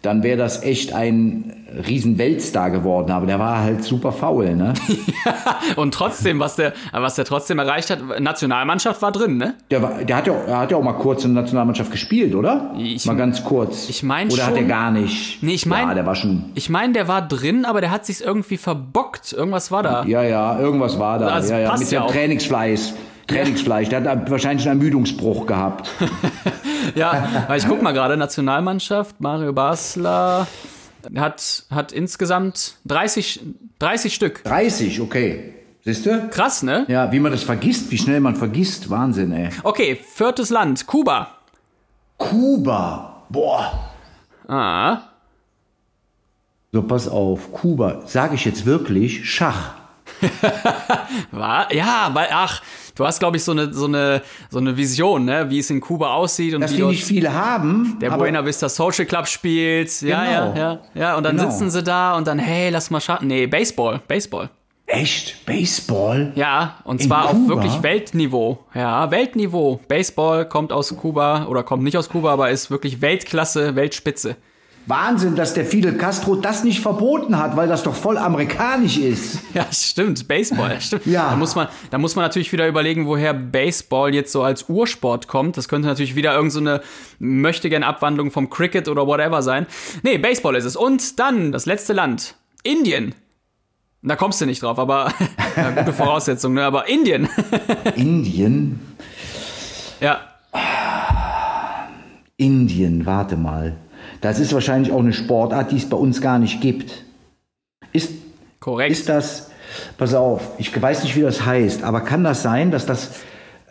dann wäre das echt ein riesen Weltstar geworden. Aber der war halt super faul, ne? Und trotzdem, was der, was der trotzdem erreicht hat, Nationalmannschaft war drin, ne? Der, war, der hat ja, er hat ja auch mal kurz in der Nationalmannschaft gespielt, oder? Ich- mal ganz kurz. ich mein Oder hat er schon. gar nicht? Nee, ich mein- Ja, der war schon. Ich meine, der war drin, aber der hat sich irgendwie verbockt. Irgendwas war da. Ja, ja, irgendwas war da. Das ja, ja, passt mit ja dem. Trainingsfleiß. Trainingsfleisch. Der hat wahrscheinlich einen Ermüdungsbruch gehabt. Ja, ich guck mal gerade, Nationalmannschaft, Mario Basler hat, hat insgesamt 30, 30 Stück. 30, okay. Siehst du? Krass, ne? Ja, wie man das vergisst, wie schnell man vergisst. Wahnsinn, ey. Okay, viertes Land, Kuba. Kuba. Boah. Ah, So, pass auf. Kuba. Sage ich jetzt wirklich Schach. war, ja, weil, ach, du hast, glaube ich, so eine, so, eine, so eine Vision, ne, wie es in Kuba aussieht und Dass wie die dort nicht viele haben. der Buena Vista Social Club spielt. Ja, Genau. ja, ja, ja. Und dann Genau. sitzen sie da und dann, hey, lass mal schauen. Nee, Baseball, Baseball. Echt? Baseball? Ja, und In zwar auf wirklich Weltniveau. Ja, Weltniveau. Baseball kommt aus Kuba oder kommt nicht aus Kuba, aber ist wirklich Weltklasse, Weltspitze. Wahnsinn, dass der Fidel Castro das nicht verboten hat, weil das doch voll amerikanisch ist. Ja, stimmt, Baseball, stimmt. Ja. Da muss man, da muss man natürlich wieder überlegen, woher Baseball jetzt so als Ursport kommt. Das könnte natürlich wieder irgendeine so möchtegern Abwandlung vom Cricket oder whatever sein. Nee, Baseball ist es. Und dann das letzte Land, Indien. Da kommst du nicht drauf, aber ja, gute Voraussetzung, ne? Aber Indien. Indien? ja. Indien, warte mal. Das ist wahrscheinlich auch eine Sportart, die es bei uns gar nicht gibt. Ist, Korrekt. ist das, pass auf, ich weiß nicht, wie das heißt, aber kann das sein, dass das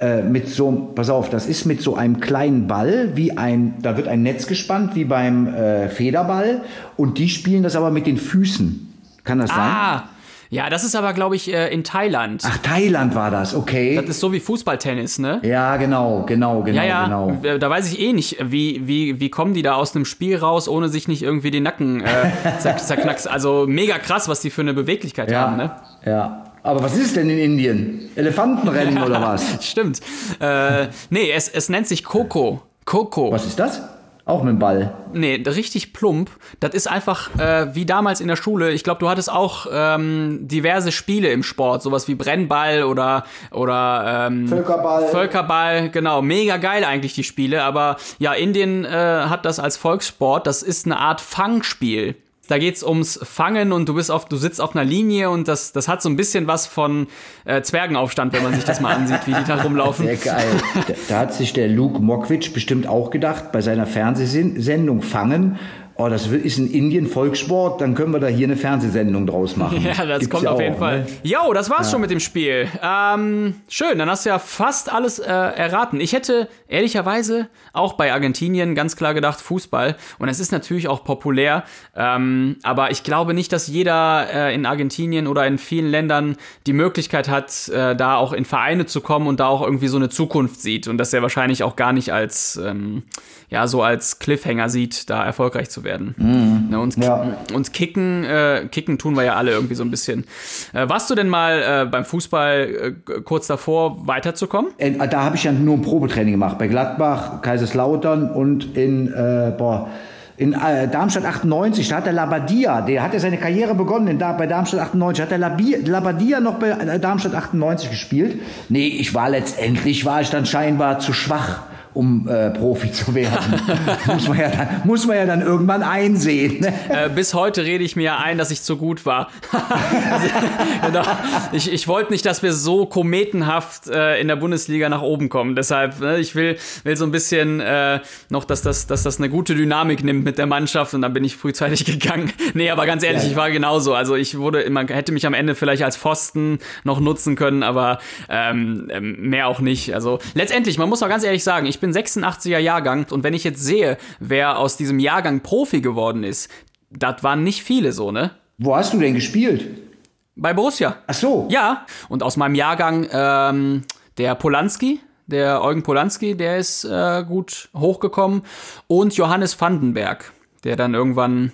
äh, mit so, pass auf, das ist mit so einem kleinen Ball, wie ein, da wird ein Netz gespannt, wie beim äh, Federball, und die spielen das aber mit den Füßen. Kann das sein? Ja, das ist aber, glaube ich, äh, in Thailand. Ach, Thailand war das, okay. Das ist so wie Fußballtennis, ne? ja, genau, genau, genau, Ja, ja, genau. äh, da weiß ich eh nicht, wie, wie, wie kommen die da aus einem Spiel raus, ohne sich nicht irgendwie den Nacken äh, zer zerknackst. Also mega krass, was die für eine Beweglichkeit haben, ne? ja. Aber was ist denn in Indien? Elefantenrennen oder was? Stimmt. Äh, nee, es, es nennt sich Coco. Coco. Was ist das? Auch mit dem Ball. Nee, richtig plump. Das ist einfach äh, wie damals in der Schule. Ich glaube, du hattest auch ähm, diverse Spiele im Sport, sowas wie Brennball oder oder ähm, Völkerball. Völkerball, genau. Mega geil eigentlich die Spiele. Aber ja, Indien äh, hat das als Volkssport. Das ist eine Art Fangspiel. Da geht's ums Fangen und du bist auf, du sitzt auf einer Linie und das, das hat so ein bisschen was von äh, Zwergenaufstand, wenn man sich das mal ansieht, wie die da rumlaufen. Sehr geil. da, da hat sich der Luke Mokwitsch bestimmt auch gedacht, bei seiner Fernsehsendung Fangen, oh, das ist in Indien Volkssport, dann können wir da hier eine Fernsehsendung draus machen. Ja, das Gibt's kommt ja auf auch, jeden Fall. ne? Jo, das war's schon mit dem Spiel. Ähm, schön, dann hast du ja fast alles äh, erraten. Ich hätte ehrlicherweise auch bei Argentinien ganz klar gedacht Fußball. Und es ist natürlich auch populär. Ähm, aber ich glaube nicht, dass jeder äh, in Argentinien oder in vielen Ländern die Möglichkeit hat, äh, da auch in Vereine zu kommen und da auch irgendwie so eine Zukunft sieht. Und dass er wahrscheinlich auch gar nicht als, ähm, ja, so als Cliffhanger sieht, da erfolgreich zu werden. Ne, uns, Ja. uns kicken, äh, kicken tun wir ja alle irgendwie so ein bisschen. Äh, warst du denn mal äh, beim Fußball äh, kurz davor weiterzukommen? Äh, Da habe ich ja nur ein Probetraining gemacht, bei Gladbach, Kaiserslautern und in, äh, boah, in Darmstadt 98, da hat der Labadia, der hat ja seine Karriere begonnen in, bei Darmstadt 98, hat der Labadia noch bei Darmstadt 98 gespielt. Nee, ich war letztendlich, war ich dann scheinbar zu schwach um äh, Profi zu werden. muss, man ja dann, muss man ja dann irgendwann einsehen. Ne? Äh, bis heute rede ich mir ja ein, dass ich zu gut war. also, genau. ich, ich wollte nicht, dass wir so kometenhaft äh, in der Bundesliga nach oben kommen. Deshalb, ne, ich will, will so ein bisschen äh, noch, dass das, dass das eine gute Dynamik nimmt mit der Mannschaft und dann bin ich frühzeitig gegangen. Nee, aber ganz ehrlich, ja. ich war genauso. Also ich wurde, man hätte mich am Ende vielleicht als Pfosten noch nutzen können, aber ähm, ähm mehr auch nicht. Also letztendlich, man muss auch ganz ehrlich sagen, ich bin bin 86er Jahrgang und wenn ich jetzt sehe, wer aus diesem Jahrgang Profi geworden ist, das waren nicht viele so, ne? Wo hast du denn gespielt? Bei Borussia. Ach so. Ja, und aus meinem Jahrgang ähm, der Polanski, der Eugen Polanski, der ist äh, gut hochgekommen und Johannes Vandenberg, der dann irgendwann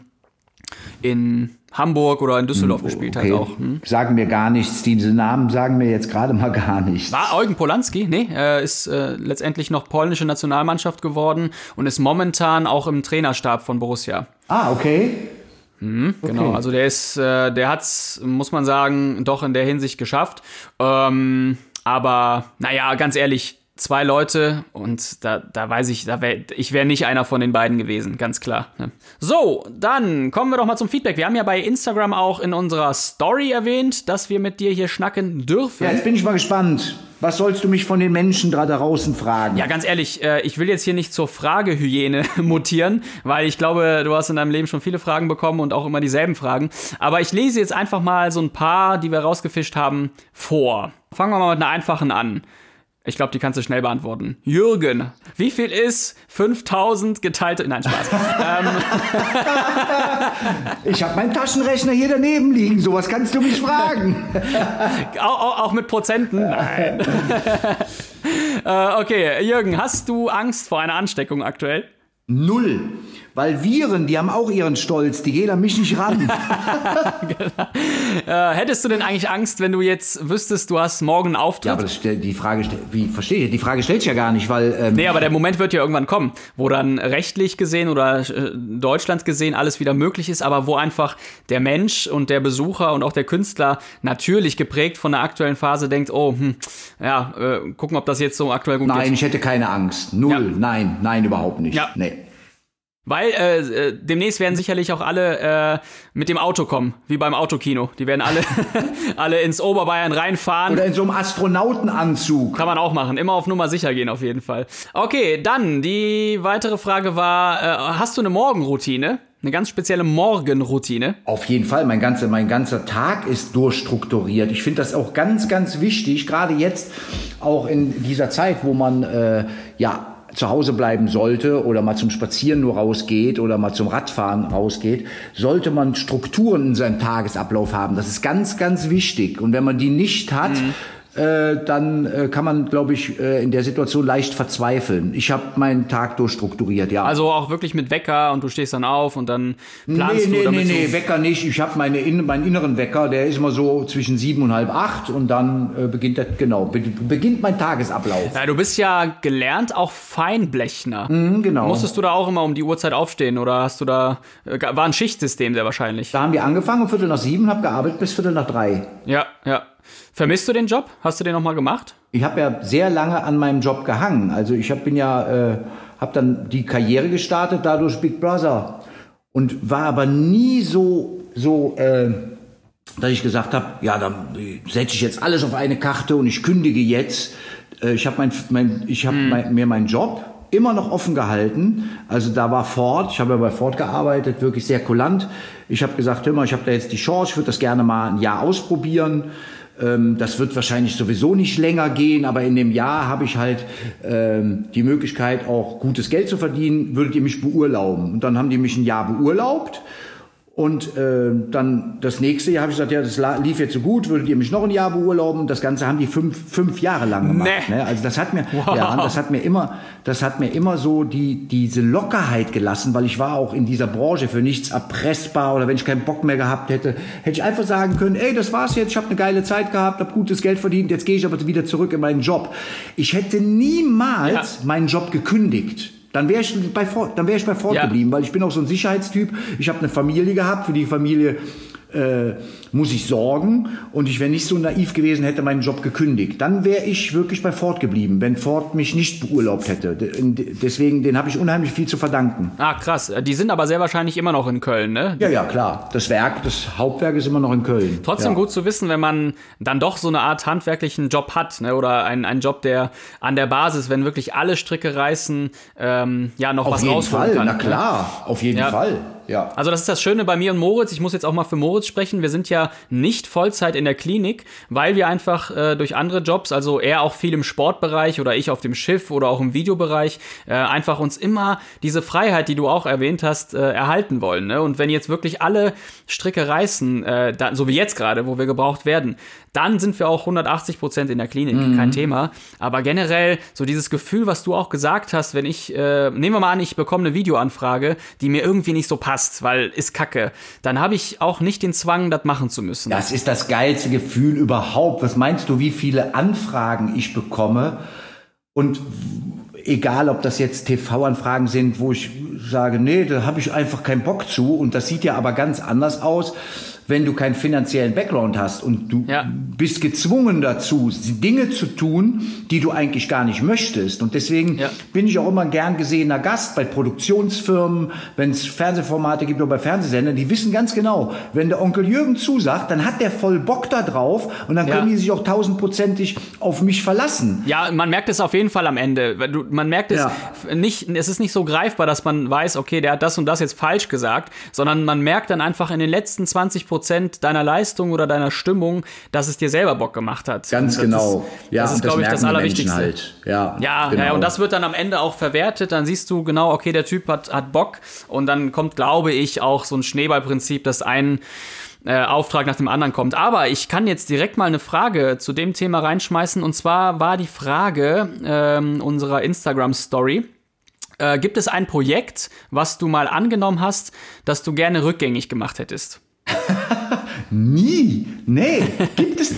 in Hamburg oder in Düsseldorf hm, gespielt okay. hat auch. Hm? Sagen mir gar nichts. Diese Namen sagen mir jetzt gerade mal gar nichts. War Eugen Polanski? Nee, er ist äh, letztendlich noch polnische Nationalmannschaft geworden und ist momentan auch im Trainerstab von Borussia. Ah, okay. Mhm, okay. Genau, also der ist, äh, der hat's, muss man sagen, doch in der Hinsicht geschafft. Ähm, aber naja, ganz ehrlich, zwei Leute und da, da weiß ich, da wär, ich wäre nicht einer von den beiden gewesen, ganz klar. Ne? So, dann kommen wir doch mal zum Feedback. Wir haben ja bei Instagram auch in unserer Story erwähnt, dass wir mit dir hier schnacken dürfen. Ja, jetzt bin ich mal gespannt. Was sollst du mich von den Menschen da draußen fragen? Ja, ganz ehrlich, äh, ich will jetzt hier nicht zur Fragehygiene mutieren, weil ich glaube, du hast in deinem Leben schon viele Fragen bekommen und auch immer dieselben Fragen. Aber ich lese jetzt einfach mal so ein paar, die wir rausgefischt haben, vor. Fangen wir mal mit einer einfachen an. Ich glaube, die kannst du schnell beantworten. Jürgen, wie viel ist 5000 geteilt? Nein, Spaß. ähm. Ich habe meinen Taschenrechner hier daneben liegen. Sowas kannst du mich fragen. auch, auch, mit Prozenten? Nein. äh, okay, Jürgen, hast du Angst vor einer Ansteckung aktuell? Null. Weil Viren, die haben auch ihren Stolz, die gehen an mich nicht ran. genau. äh, hättest du denn eigentlich Angst, wenn du jetzt wüsstest, du hast morgen einen Auftritt? Ja, aber das, die Frage, wie verstehe ich? Die Frage stellt sich ja gar nicht, weil. Ähm nee, aber der Moment wird ja irgendwann kommen, wo dann rechtlich gesehen oder äh, Deutschland gesehen alles wieder möglich ist, aber wo einfach der Mensch und der Besucher und auch der Künstler natürlich geprägt von der aktuellen Phase denkt, oh, hm, ja, äh, gucken, ob das jetzt so aktuell gut nein, ist. Nein, ich hätte keine Angst. Null. Ja. Nein, nein, überhaupt nicht. Ja. Nee. Weil äh, äh, demnächst werden sicherlich auch alle äh, mit dem Auto kommen, wie beim Autokino. Die werden alle, alle ins Oberbayern reinfahren. Oder in so einem Astronautenanzug. Kann man auch machen. Immer auf Nummer sicher gehen, auf jeden Fall. Okay, dann die weitere Frage war: äh, Hast du eine Morgenroutine? Eine ganz spezielle Morgenroutine? Auf jeden Fall. Mein ganzer, mein ganzer Tag ist durchstrukturiert. Ich finde das auch ganz, ganz wichtig, gerade jetzt auch in dieser Zeit, wo man äh, ja zu Hause bleiben sollte oder mal zum Spazieren nur rausgeht oder mal zum Radfahren rausgeht, sollte man Strukturen in seinem Tagesablauf haben. Das ist ganz, ganz wichtig. Und wenn man die nicht hat, mhm dann äh, kann man, glaube ich, äh, in der Situation leicht verzweifeln. Ich habe meinen Tag durchstrukturiert, ja. Also auch wirklich mit Wecker und du stehst dann auf und dann planst nee, du Nee, nee, nee, Wecker nicht. Ich habe meine in, meinen inneren Wecker, der ist immer so zwischen sieben und halb acht und dann äh, beginnt das, genau, be beginnt mein Tagesablauf. Ja, du bist ja gelernt auch Feinblechner. Mhm, genau. Musstest du da auch immer um die Uhrzeit aufstehen oder hast du da, äh, war ein Schichtsystem sehr wahrscheinlich? Da haben wir angefangen um Viertel nach sieben, habe gearbeitet bis Viertel nach drei. Ja, ja. Vermisst du den Job? Hast du den nochmal gemacht? Ich habe ja sehr lange an meinem Job gehangen. Also ich hab, bin ja, äh, habe dann die Karriere gestartet, dadurch Big Brother. Und war aber nie so, so äh, dass ich gesagt habe, ja, dann setze ich jetzt alles auf eine Karte und ich kündige jetzt. Äh, ich habe mein, mein, ich hab hm. mein, mir meinen Job immer noch offen gehalten. Also da war Ford, ich habe ja bei Ford gearbeitet, wirklich sehr kulant. Ich habe gesagt, hör mal, ich habe da jetzt die Chance, ich würde das gerne mal ein Jahr ausprobieren. Ähm, das wird wahrscheinlich sowieso nicht länger gehen, aber in dem Jahr habe ich halt ähm, die Möglichkeit, auch gutes Geld zu verdienen. Würdet ihr mich beurlauben? Und dann haben die mich ein Jahr beurlaubt. Und äh, dann das nächste Jahr habe ich gesagt, ja, das lief jetzt so gut, würdet ihr mich noch ein Jahr beurlauben? Das Ganze haben die fünf, fünf Jahre lang gemacht. Nee. Ne? Also das hat mir, wow. ja, das hat mir immer, das hat mir immer so die diese Lockerheit gelassen, weil ich war auch in dieser Branche für nichts erpressbar oder wenn ich keinen Bock mehr gehabt hätte, hätte ich einfach sagen können, ey, das war's jetzt, ich habe eine geile Zeit gehabt, habe gutes Geld verdient, jetzt gehe ich aber wieder zurück in meinen Job. Ich hätte niemals ja. meinen Job gekündigt Dann wäre ich bei dann wäre ich bei Ford Ja. geblieben, weil ich bin auch so ein Sicherheitstyp. Ich habe eine Familie gehabt, für die Familie äh, muss ich sorgen und ich wäre nicht so naiv gewesen, hätte meinen Job gekündigt. Dann wäre ich wirklich bei Ford geblieben, wenn Ford mich nicht beurlaubt hätte. De- Deswegen, den habe ich unheimlich viel zu verdanken. Ah, krass. Die sind aber sehr wahrscheinlich immer noch in Köln, ne? Ja, ja, klar. Das Werk, das Hauptwerk ist immer noch in Köln. Trotzdem ja. gut zu wissen, wenn man dann doch so eine Art handwerklichen Job hat, ne? oder ein, ein Job, der an der Basis, wenn wirklich alle Stricke reißen, ähm, ja, noch Auf was jeden rausholen Fall, kann. na ne? klar, auf jeden Ja. Fall. Ja. Also das ist das Schöne bei mir und Moritz. Ich muss jetzt auch mal für Moritz sprechen. Wir sind ja nicht Vollzeit in der Klinik, weil wir einfach äh, durch andere Jobs, also er auch viel im Sportbereich oder ich auf dem Schiff oder auch im Videobereich, äh, einfach uns immer diese Freiheit, die du auch erwähnt hast, äh, erhalten wollen. Ne? Und wenn jetzt wirklich alle Stricke reißen, äh, da, so wie jetzt gerade, wo wir gebraucht werden, dann sind wir auch 180 Prozent in der Klinik, kein Thema. Aber generell so dieses Gefühl, was du auch gesagt hast, wenn ich, äh, nehmen wir mal an, ich bekomme eine Videoanfrage, die mir irgendwie nicht so passt, weil ist Kacke, dann habe ich auch nicht den Zwang, das machen zu müssen. Das ist das geilste Gefühl überhaupt. Was meinst du, wie viele Anfragen ich bekomme? Und egal, ob das jetzt TV-Anfragen sind, wo ich sage, nee, da habe ich einfach keinen Bock zu. Und das sieht ja aber ganz anders aus, wenn du keinen finanziellen Background hast und du Ja. bist gezwungen dazu, Dinge zu tun, die du eigentlich gar nicht möchtest. Und deswegen Ja. bin ich auch immer ein gern gesehener Gast bei Produktionsfirmen, wenn es Fernsehformate gibt oder bei Fernsehsendern, die wissen ganz genau, wenn der Onkel Jürgen zusagt, dann hat der voll Bock da drauf und dann Ja. können die sich auch tausendprozentig auf mich verlassen. Ja, man merkt es auf jeden Fall am Ende. Man merkt es nicht, es ist nicht so greifbar, dass man weiß, okay, der hat das und das jetzt falsch gesagt, sondern man merkt dann einfach in den letzten 20 Prozent deiner Leistung oder deiner Stimmung, dass es dir selber Bock gemacht hat. Ganz das genau. Ist, ja, das ist, glaube ich, das Allerwichtigste. Halt. Ja, Ja, genau. ja, und das wird dann am Ende auch verwertet. Dann siehst du genau, okay, der Typ hat, hat Bock. Und dann kommt, glaube ich, auch so ein Schneeballprinzip, dass ein äh, Auftrag nach dem anderen kommt. Aber ich kann jetzt direkt mal eine Frage zu dem Thema reinschmeißen. Und zwar war die Frage ähm, unserer Instagram-Story. Äh, gibt es ein Projekt, was du mal angenommen hast, das du gerne rückgängig gemacht hättest? Nie. Nee, gibt es.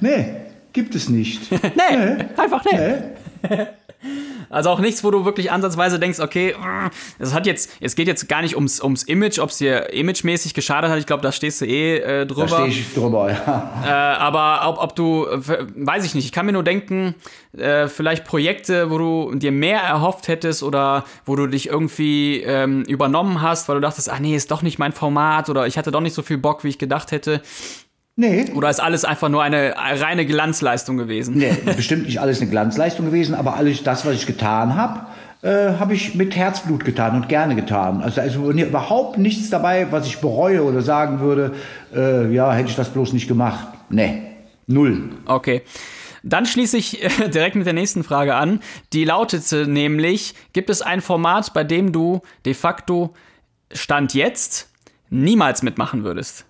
Nee, gibt es nicht. Nee, einfach nee. Nee. Also auch nichts, wo du wirklich ansatzweise denkst, okay, es hat jetzt, es geht jetzt gar nicht ums, ums Image, ob es dir imagemäßig geschadet hat. Ich glaube, da stehst du eh äh, drüber. Da stehe ich drüber, ja. Äh, aber ob, ob du, weiß ich nicht, ich kann mir nur denken, äh, vielleicht Projekte, wo du dir mehr erhofft hättest oder wo du dich irgendwie ähm, übernommen hast, weil du dachtest, ah nee, ist doch nicht mein Format oder ich hatte doch nicht so viel Bock, wie ich gedacht hätte. Nee. Oder ist alles einfach nur eine reine Glanzleistung gewesen? Nee, bestimmt nicht alles eine Glanzleistung gewesen, aber alles das, was ich getan habe, äh, habe ich mit Herzblut getan und gerne getan. Also, also überhaupt nichts dabei, was ich bereue oder sagen würde, äh, ja, hätte ich das bloß nicht gemacht. Nee, null. Okay. Dann schließe ich äh, direkt mit der nächsten Frage an. Die lautete nämlich, gibt es ein Format, bei dem du de facto Stand jetzt niemals mitmachen würdest?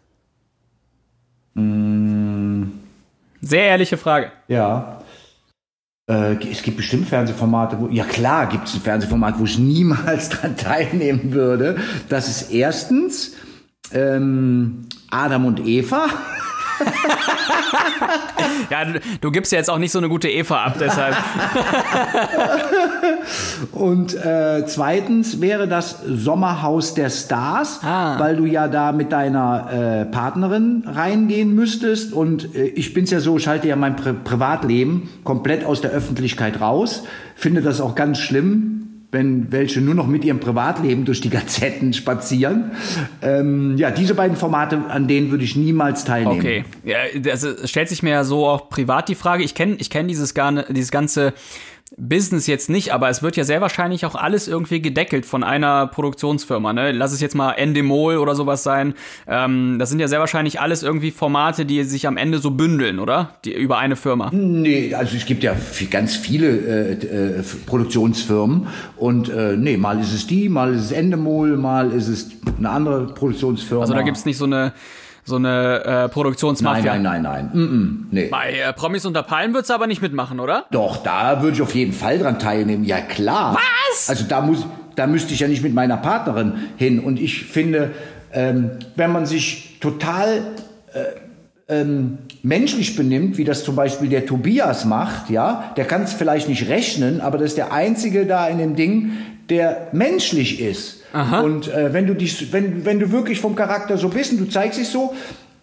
Sehr ehrliche Frage. Ja. Äh, es gibt bestimmt Fernsehformate, wo, ja klar gibt es ein Fernsehformat, wo ich niemals dran teilnehmen würde. Das ist erstens ähm, Adam und Eva. Ja, du, du gibst ja jetzt auch nicht so eine gute Eva ab, deshalb. Und äh, zweitens wäre das Sommerhaus der Stars, Ah. weil du ja da mit deiner äh, Partnerin reingehen müsstest. Und äh, ich bin's ja so, ich halte ja mein Pri Privatleben komplett aus der Öffentlichkeit raus. Finde das auch ganz schlimm, wenn welche nur noch mit ihrem Privatleben durch die Gazetten spazieren. Ähm, ja, diese beiden Formate, an denen würde ich niemals teilnehmen. Okay. Ja, das es stellt sich mir ja so auch privat die Frage. Ich kenne ich kenn dieses, gar- dieses ganze Business jetzt nicht, aber es wird ja sehr wahrscheinlich auch alles irgendwie gedeckelt von einer Produktionsfirma. Ne? Lass es jetzt mal Endemol oder sowas sein. Ähm, das sind ja sehr wahrscheinlich alles irgendwie Formate, die sich am Ende so bündeln, oder? Die, über eine Firma. Nee, also es gibt ja ganz viele äh, äh, Produktionsfirmen und äh, nee, mal ist es die, mal ist es Endemol, mal ist es eine andere Produktionsfirma. Also da gibt's nicht so eine, so eine äh, Nein, Produktionsmafia. nein, nein, nein. Mm -mm, nee. Bei äh, Promis unter Palmen würdest du aber nicht mitmachen, oder? Doch, da würde ich auf jeden Fall dran teilnehmen. Ja, klar. Was? Also da muss, da müsste ich ja nicht mit meiner Partnerin hin. Und ich finde, ähm, wenn man sich total äh, ähm, menschlich benimmt, wie das zum Beispiel der Tobias macht, ja, der kann es vielleicht nicht rechnen, aber das ist der einzige da in dem Ding, der menschlich ist. Aha. Und äh, wenn du dich, wenn, wenn du wirklich vom Charakter so bist und du zeigst dich so,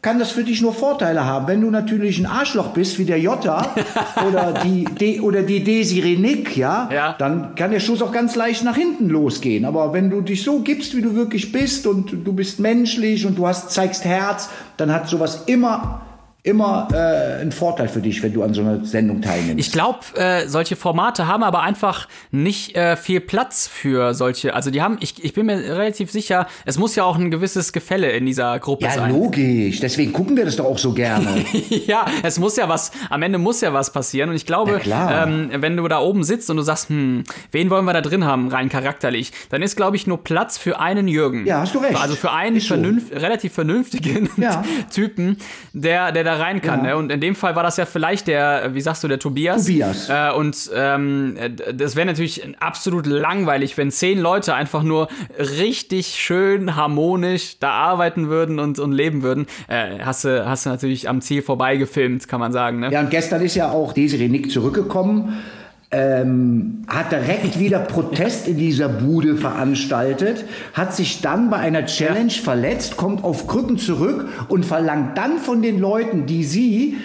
kann das für dich nur Vorteile haben. Wenn du natürlich ein Arschloch bist, wie der Jota oder die, De, oder die Desiree Nick, ja, ja, dann kann der Schuss auch ganz leicht nach hinten losgehen. Aber wenn du dich so gibst, wie du wirklich bist und du bist menschlich und du hast, zeigst Herz, dann hat sowas immer immer äh, ein Vorteil für dich, wenn du an so einer Sendung teilnimmst. Ich glaube, äh, solche Formate haben aber einfach nicht äh, viel Platz für solche. Also die haben, ich, ich bin mir relativ sicher, es muss ja auch ein gewisses Gefälle in dieser Gruppe ja, sein. Ja, logisch. Deswegen gucken wir das doch auch so gerne. ja, es muss ja was, am Ende muss ja was passieren. Und ich glaube, ähm, wenn du da oben sitzt und du sagst, hm, wen wollen wir da drin haben, rein charakterlich, dann ist, glaube ich, nur Platz für einen Jürgen. Ja, hast du recht. Also für einen vernünft, so. relativ vernünftigen ja. Typen, der, der da rein kann. Ja. Ne? Und in dem Fall war das ja vielleicht der, wie sagst du, der Tobias. Tobias. Äh, und ähm, das wäre natürlich absolut langweilig, wenn zehn Leute einfach nur richtig schön harmonisch da arbeiten würden und, und leben würden. Äh, hast, du, hast du natürlich am Ziel vorbeigefilmt, kann man sagen. Ne? Ja, und gestern ist ja auch Desiree Nick zurückgekommen ähm, hat direkt wieder Protest in dieser Bude veranstaltet, hat sich dann bei einer Challenge verletzt, kommt auf Krücken zurück und verlangt dann von den Leuten, die sie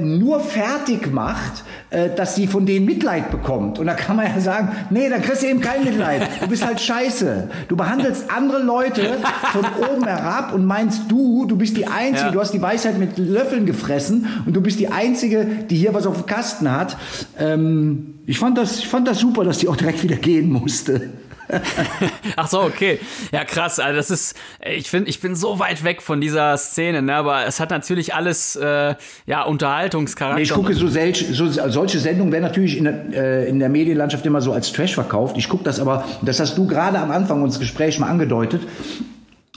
nur fertig macht, äh, dass sie von denen Mitleid bekommt. Und da kann man ja sagen, nee, dann kriegst du eben kein Mitleid. Du bist halt scheiße. Du behandelst andere Leute von oben herab und meinst du, du bist die Einzige, ja. du hast die Weisheit mit Löffeln gefressen und du bist die Einzige, die hier was auf dem Kasten hat. Ähm, ich, fand das, ich fand das super, dass die auch direkt wieder gehen musste. Ach so, okay. Ja, krass. Also das ist, ich finde, ich bin so weit weg von dieser Szene, ne? aber es hat natürlich alles, äh, ja, Unterhaltungscharakter. Nee, ich gucke so, so solche Sendungen werden natürlich in der, äh, in der Medienlandschaft immer so als Trash verkauft. Ich gucke das aber, das hast du gerade am Anfang unseres Gesprächs mal angedeutet,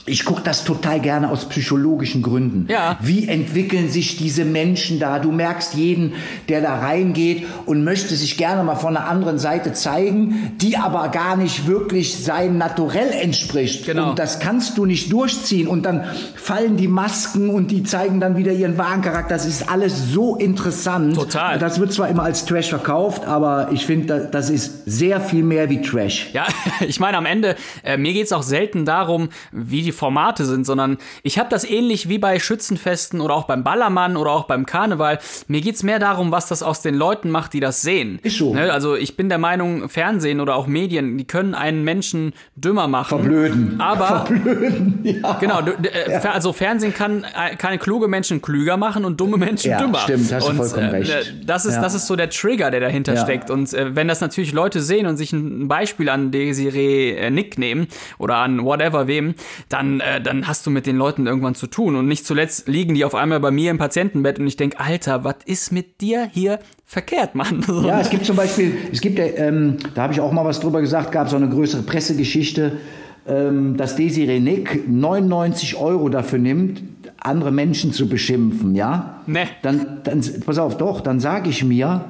ich gucke das total gerne aus psychologischen Gründen. Ja. Wie entwickeln sich diese Menschen da? Du merkst jeden, der da reingeht und möchte sich gerne mal von einer anderen Seite zeigen, die aber gar nicht wirklich seinem Naturell entspricht. Genau. Und das kannst du nicht durchziehen. Und dann fallen die Masken und die zeigen dann wieder ihren wahren Charakter. Das ist alles so interessant. Total. Das wird zwar immer als Trash verkauft, aber ich finde, das ist sehr viel mehr wie Trash. Ja, ich meine, am Ende, äh, mir geht's auch selten darum, wie die Formate sind, sondern ich habe das ähnlich wie bei Schützenfesten oder auch beim Ballermann oder auch beim Karneval. Mir geht es mehr darum, was das aus den Leuten macht, die das sehen. Ist so. Ne? Also ich bin der Meinung, Fernsehen oder auch Medien, die können einen Menschen dümmer machen. Verblöden. Aber Verblöden, ja. Genau, äh, ja. also Fernsehen kann äh, keine kluge Menschen klüger machen und dumme Menschen ja, dümmer. Stimmt, hast und, du vollkommen äh, recht. Das ist, ja. das ist so der Trigger, der dahinter steckt. Und äh, wenn das natürlich Leute sehen und sich ein Beispiel an Desiree äh, Nick nehmen oder an whatever wem, dann, äh, dann hast du mit den Leuten irgendwann zu tun. Und nicht zuletzt liegen die auf einmal bei mir im Patientenbett und ich denke, Alter, was ist mit dir hier verkehrt, Mann? Ja, es gibt zum Beispiel, es gibt ähm, da habe ich auch mal was drüber gesagt, gab so eine größere Pressegeschichte, ähm, dass Desiree Nick 99 Euro dafür nimmt, andere Menschen zu beschimpfen, ja? Ne. Dann, dann, pass auf, doch, dann sage ich mir,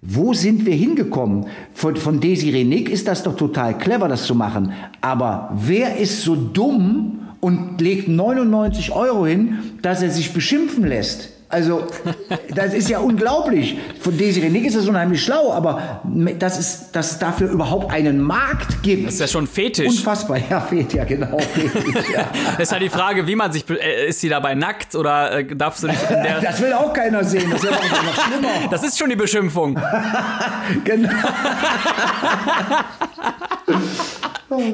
wo sind wir hingekommen? Von, von Desiree Nick ist das doch total clever, das zu machen. Aber wer ist so dumm und legt 99 Euro hin, dass er sich beschimpfen lässt? Also, das ist ja unglaublich. Von Desiree Nick ist das unheimlich schlau, aber dass es, dass es dafür überhaupt einen Markt gibt. Das ist ja schon fetisch. Unfassbar, ja, fetisch, ja, genau. Fetisch, ja. das ist halt die Frage, wie man sich, äh, ist sie dabei nackt oder äh, darfst du nicht in der. das will auch keiner sehen, das ist ja noch schlimmer. Das ist schon die Beschimpfung. genau.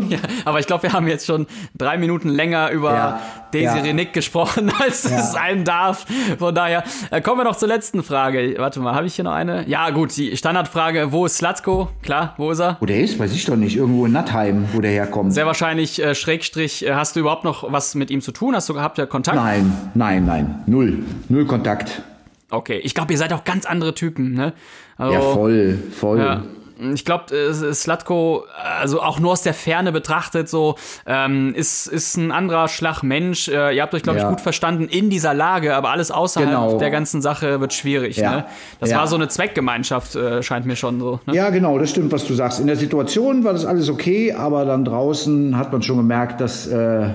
Ja, aber ich glaube, wir haben jetzt schon drei Minuten länger über ja, Desiree ja. Nick gesprochen, als ja. es sein darf. Von daher äh, kommen wir noch zur letzten Frage. Warte mal, habe ich hier noch eine? Ja, gut, die Standardfrage: Wo ist Slatko? Klar, wo ist er? Wo der ist, weiß ich doch nicht. Irgendwo in Nattheim, wo der herkommt. Sehr wahrscheinlich, äh, Schrägstrich, äh, hast du überhaupt noch was mit ihm zu tun? Hast du gehabt ja Kontakt? Nein, nein, nein. Null. Null Kontakt. Okay, ich glaube, ihr seid auch ganz andere Typen, ne? Also, ja, voll, voll. Ja ich glaube, Slatko, also auch nur aus der Ferne betrachtet, so ähm, ist, ist ein anderer Schlag Mensch. Äh, ihr habt euch, glaube ja. ich, gut verstanden in dieser Lage, aber alles außerhalb genau. der ganzen Sache wird schwierig. Ja. Ne? Das ja. war so eine Zweckgemeinschaft, äh, scheint mir schon so. Ne? Ja, genau, das stimmt, was du sagst. In der Situation war das alles okay, aber dann draußen hat man schon gemerkt, dass, äh,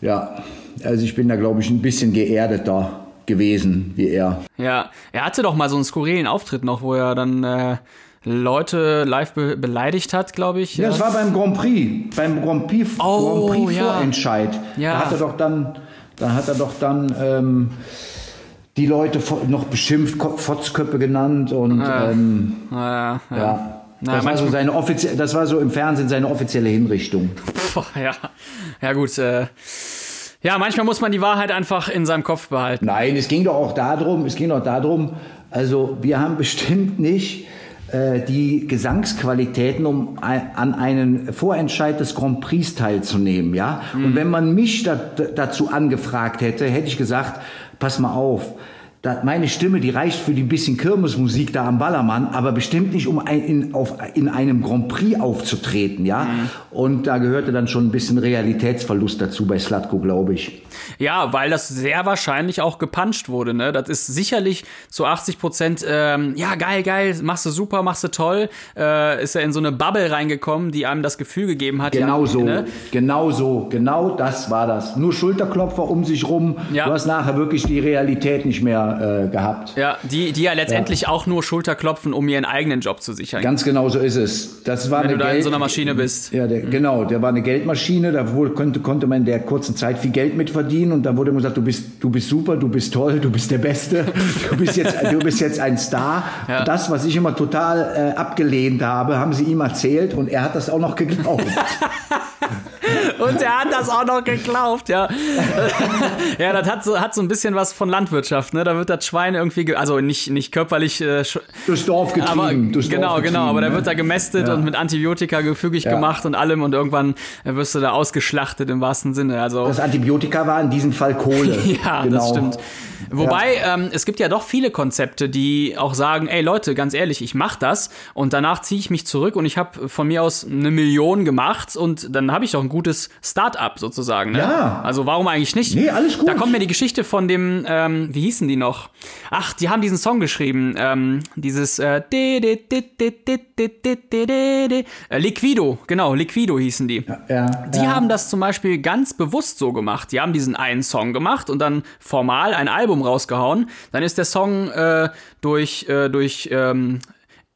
ja, also ich bin da, glaube ich, ein bisschen geerdeter gewesen wie er. Ja, er hatte doch mal so einen skurrilen Auftritt noch, wo er dann äh, Leute live be beleidigt hat, glaube ich. Ja, das war beim Grand Prix, beim Grand Prix, oh, Grand Prix ja. Vorentscheid. Ja. Da hat er doch dann, da hat er doch dann ähm, die Leute noch beschimpft, Fotzköppe genannt und ja. Ähm, ja. ja. Na, das, war so seine offizie das war so im Fernsehen seine offizielle Hinrichtung. Boah, ja, ja gut. Äh, ja, manchmal muss man die Wahrheit einfach in seinem Kopf behalten. Nein, es ging doch auch darum, es ging doch darum, also wir haben bestimmt nicht die Gesangsqualitäten, um an einen Vorentscheid des Grand Prix teilzunehmen, ja. Mhm. Und wenn man mich da, dazu angefragt hätte, hätte ich gesagt, pass mal auf, da, meine Stimme, die reicht für die bisschen Kirmesmusik da am Ballermann, aber bestimmt nicht, um ein, in, auf, in einem Grand Prix aufzutreten, ja. Mhm. Und da gehörte dann schon ein bisschen Realitätsverlust dazu bei Slatko, glaube ich. Ja, weil das sehr wahrscheinlich auch gepuncht wurde, ne? Das ist sicherlich zu 80 Prozent, ähm, ja, geil, geil, machst du super, machst du toll, äh, ist er in so eine Bubble reingekommen, die einem das Gefühl gegeben hat. Genau ja, so, ne? genau so, genau das war das. Nur Schulterklopfer um sich rum. Ja. Du hast nachher wirklich die Realität nicht mehr äh, gehabt. Ja, die, die ja letztendlich ja. auch nur Schulterklopfen, um ihren eigenen Job zu sichern. Ganz genau so ist es. Das war Wenn eine du da Geld in so einer Maschine bist. Ja, der, mhm. genau. Der war eine Geldmaschine. Da konnte, konnte man in der kurzen Zeit viel Geld mit verdienen. Und da wurde immer gesagt, du bist, du bist super, du bist toll, du bist der Beste. Du bist jetzt, du bist jetzt ein Star. Ja. Das, was ich immer total äh, abgelehnt habe, haben sie ihm erzählt. Und er hat das auch noch geglaubt. Und er hat das auch noch geglaubt, ja. ja, das hat so, hat so ein bisschen was von Landwirtschaft, ne? Da wird das Schwein irgendwie, also nicht, nicht körperlich. Äh, durchs Dorf getrieben. Aber, durchs genau, Dorf genau. Aber ne? da wird da gemästet ja. und mit Antibiotika gefügig ja. gemacht und allem und irgendwann wirst du da ausgeschlachtet im wahrsten Sinne. Also, das Antibiotika war in diesem Fall Kohle. ja, genau. das stimmt. Wobei, ja. ähm, es gibt ja doch viele Konzepte, die auch sagen, ey Leute, ganz ehrlich, ich mach das und danach ziehe ich mich zurück und ich habe von mir aus eine Million gemacht und dann habe ich doch ein gutes Start-up sozusagen. Ne? Ja. Also warum eigentlich nicht? Nee, alles gut. Da kommt mir die Geschichte von dem, ähm, wie hießen die noch? Ach, die haben diesen Song geschrieben, ähm, dieses äh, Liquido, genau, Liquido hießen die. Ja, ja, die ja. haben das zum Beispiel ganz bewusst so gemacht. Die haben diesen einen Song gemacht und dann formal ein Album rausgehauen. Dann ist der Song äh, durch, äh, durch ähm,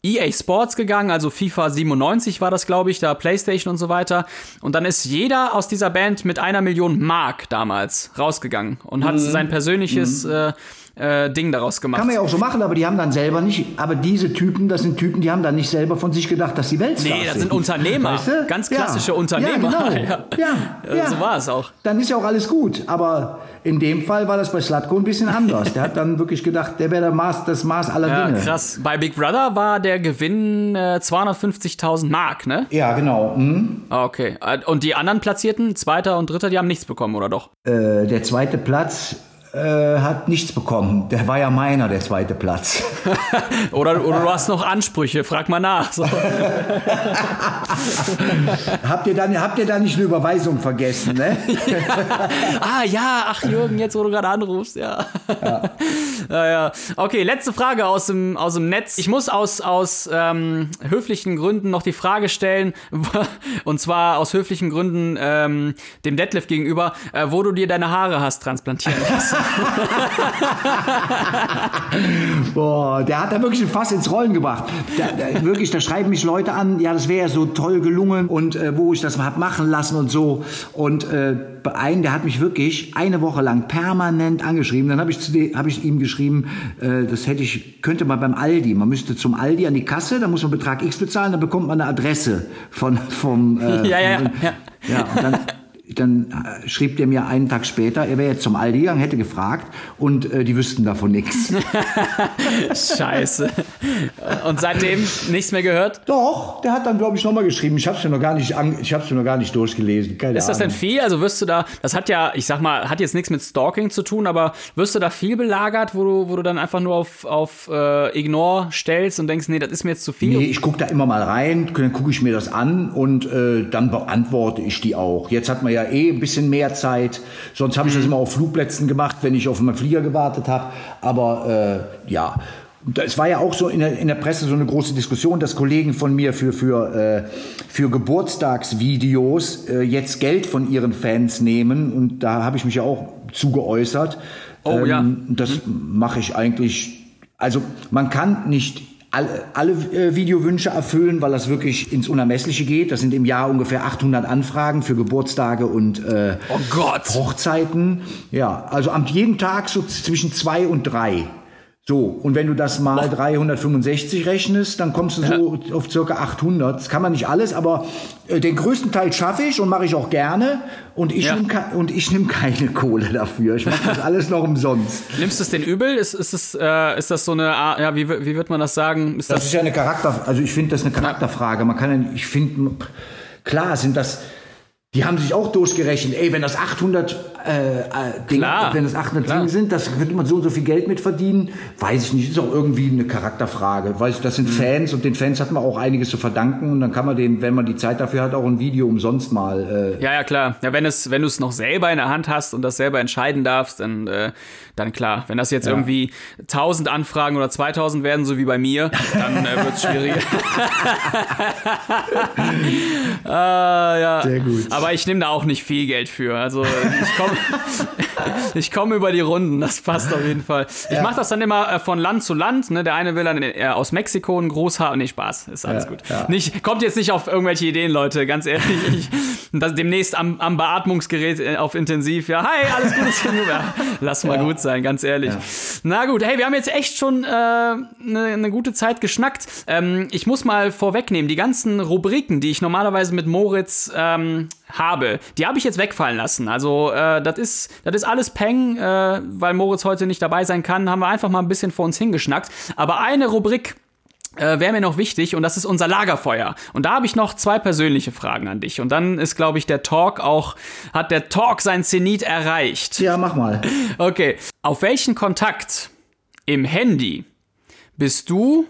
EA Sports gegangen, also FIFA 97 war das, glaube ich, da PlayStation und so weiter. Und dann ist jeder aus dieser Band mit einer Million Mark damals rausgegangen und hat mhm. sein persönliches mhm. äh, äh, Ding daraus gemacht. Kann man ja auch so machen, aber die haben dann selber nicht, aber diese Typen, das sind Typen, die haben dann nicht selber von sich gedacht, dass sie Weltstars sind. Nee, das sind Unternehmer, weißt du? ganz klassische ja. Unternehmer. Ja, genau. ja. ja. ja. So war es auch. Dann ist ja auch alles gut, aber in dem Fall war das bei Slatko ein bisschen anders. Der hat dann wirklich gedacht, der wäre Maß, das Maß aller ja, Dinge. krass. Bei Big Brother war der Gewinn äh, 250.000 Mark, ne? Ja, genau. Mhm. Ah, okay. Und die anderen Platzierten, Zweiter und Dritter, die haben nichts bekommen, oder doch? Äh, der zweite Platz äh, hat nichts bekommen. Der war ja meiner, der zweite Platz. oder, oder du hast noch Ansprüche, frag mal nach. So. habt, ihr dann, habt ihr da nicht eine Überweisung vergessen, ne? ja. Ah ja, ach Jürgen, jetzt wo du gerade anrufst, ja. Ja. ja. ja, Okay, letzte Frage aus dem, aus dem Netz. Ich muss aus, aus ähm, höflichen Gründen noch die Frage stellen, und zwar aus höflichen Gründen ähm, dem Deadlift gegenüber, äh, wo du dir deine Haare hast transplantieren lassen. Boah, der hat da wirklich ein Fass ins Rollen gebracht. Da, da, wirklich, da schreiben mich Leute an, ja, das wäre ja so toll gelungen und äh, wo ich das hab machen lassen und so. Und äh, einen, der hat mich wirklich eine Woche lang permanent angeschrieben. Dann habe ich, hab ich ihm geschrieben, äh, das hätte ich, könnte man beim Aldi, man müsste zum Aldi an die Kasse, da muss man Betrag X bezahlen, dann bekommt man eine Adresse von, vom, äh, ja, ja, ja. ja, und dann dann äh, schrieb der mir einen Tag später, er wäre jetzt zum Aldi gegangen, hätte gefragt und äh, die wüssten davon nichts. Scheiße. Und seitdem nichts mehr gehört? Doch, der hat dann, glaube ich, nochmal geschrieben. Ich habe es mir noch gar nicht, ich hab's mir noch gar nicht durchgelesen. Keine ist das Ahnung. denn viel? Also wirst du da, das hat ja, ich sag mal, hat jetzt nichts mit Stalking zu tun, aber wirst du da viel belagert, wo du, wo du dann einfach nur auf, auf äh, Ignore stellst und denkst, nee, das ist mir jetzt zu viel? Nee, ich gucke da immer mal rein, dann gucke ich mir das an und äh, dann beantworte ich die auch. Jetzt hat man ja eh ein bisschen mehr Zeit. Sonst habe ich das mhm. immer auf Flugplätzen gemacht, wenn ich auf meinen Flieger gewartet habe. Aber äh, ja, es war ja auch so in der, in der Presse so eine große Diskussion, dass Kollegen von mir für, für, äh, für Geburtstagsvideos äh, jetzt Geld von ihren Fans nehmen. Und da habe ich mich ja auch zugeäußert. Oh ähm, ja. Das mhm. mache ich eigentlich. Also man kann nicht alle, alle äh, Videowünsche erfüllen, weil das wirklich ins Unermessliche geht. Das sind im Jahr ungefähr 800 Anfragen für Geburtstage und äh, oh. Hochzeiten. Ja, also am jeden Tag so zwischen zwei und drei. So, und wenn du das mal 365 rechnest, dann kommst du so ja. auf circa 800. Das kann man nicht alles, aber äh, den größten Teil schaffe ich und mache ich auch gerne. Und ich ja. nehme nehme keine Kohle dafür. Ich mache das alles noch umsonst. Nimmst du es denn übel? Ist, ist, es, äh, ist das so eine, ja, wie, wie wird man das sagen? Ist das, das ist ja eine Charakter, also ich finde das eine Charakterfrage. Man kann ja, ich finde, klar sind das, die haben sich auch durchgerechnet, ey, wenn das 800 äh, äh, Dinge, wenn das 800 Dinge sind, das könnte man so und so viel Geld mit verdienen. Weiß ich nicht, ist auch irgendwie eine Charakterfrage. Weiß ich, das sind mhm. Fans und den Fans hat man auch einiges zu verdanken und dann kann man den, wenn man die Zeit dafür hat, auch ein Video umsonst mal. Äh ja, ja, klar. Ja, wenn es, wenn du es noch selber in der Hand hast und das selber entscheiden darfst, dann, äh, dann klar. Wenn das jetzt ja. irgendwie 1000 Anfragen oder 2000 werden, so wie bei mir, dann äh, wird es schwieriger. ah, ja. Sehr gut. Aber ich nehme da auch nicht viel Geld für. Also ich komme ich komme über die Runden, das passt auf jeden Fall. Ich ja. mache das dann immer äh, von Land zu Land. Ne? Der eine will dann äh, aus Mexiko ein Großhaar. Nee, Spaß, ist alles ja, gut. Ja. Nicht, kommt jetzt nicht auf irgendwelche Ideen, Leute, ganz ehrlich. Ich, das, demnächst am, am, Beatmungsgerät äh, auf Intensiv. Ja, hi, alles Gute. Ja, lass mal gut sein, ganz ehrlich. Na gut, hey, wir haben jetzt echt schon eine äh, ne gute Zeit geschnackt. Ähm, ich muss mal vorwegnehmen, die ganzen Rubriken, die ich normalerweise mit Moritz ähm, habe, die habe ich jetzt wegfallen lassen. Also äh, das ist, das ist alles Peng, äh, weil Moritz heute nicht dabei sein kann, haben wir einfach mal ein bisschen vor uns hingeschnackt. Aber eine Rubrik äh, wäre mir noch wichtig und das ist unser Lagerfeuer. Und da habe ich noch zwei persönliche Fragen an dich. Und dann ist, glaube ich, der Talk auch, hat der Talk sein Zenit erreicht. Ja, mach mal. Okay. Auf welchen Kontakt im Handy bist du,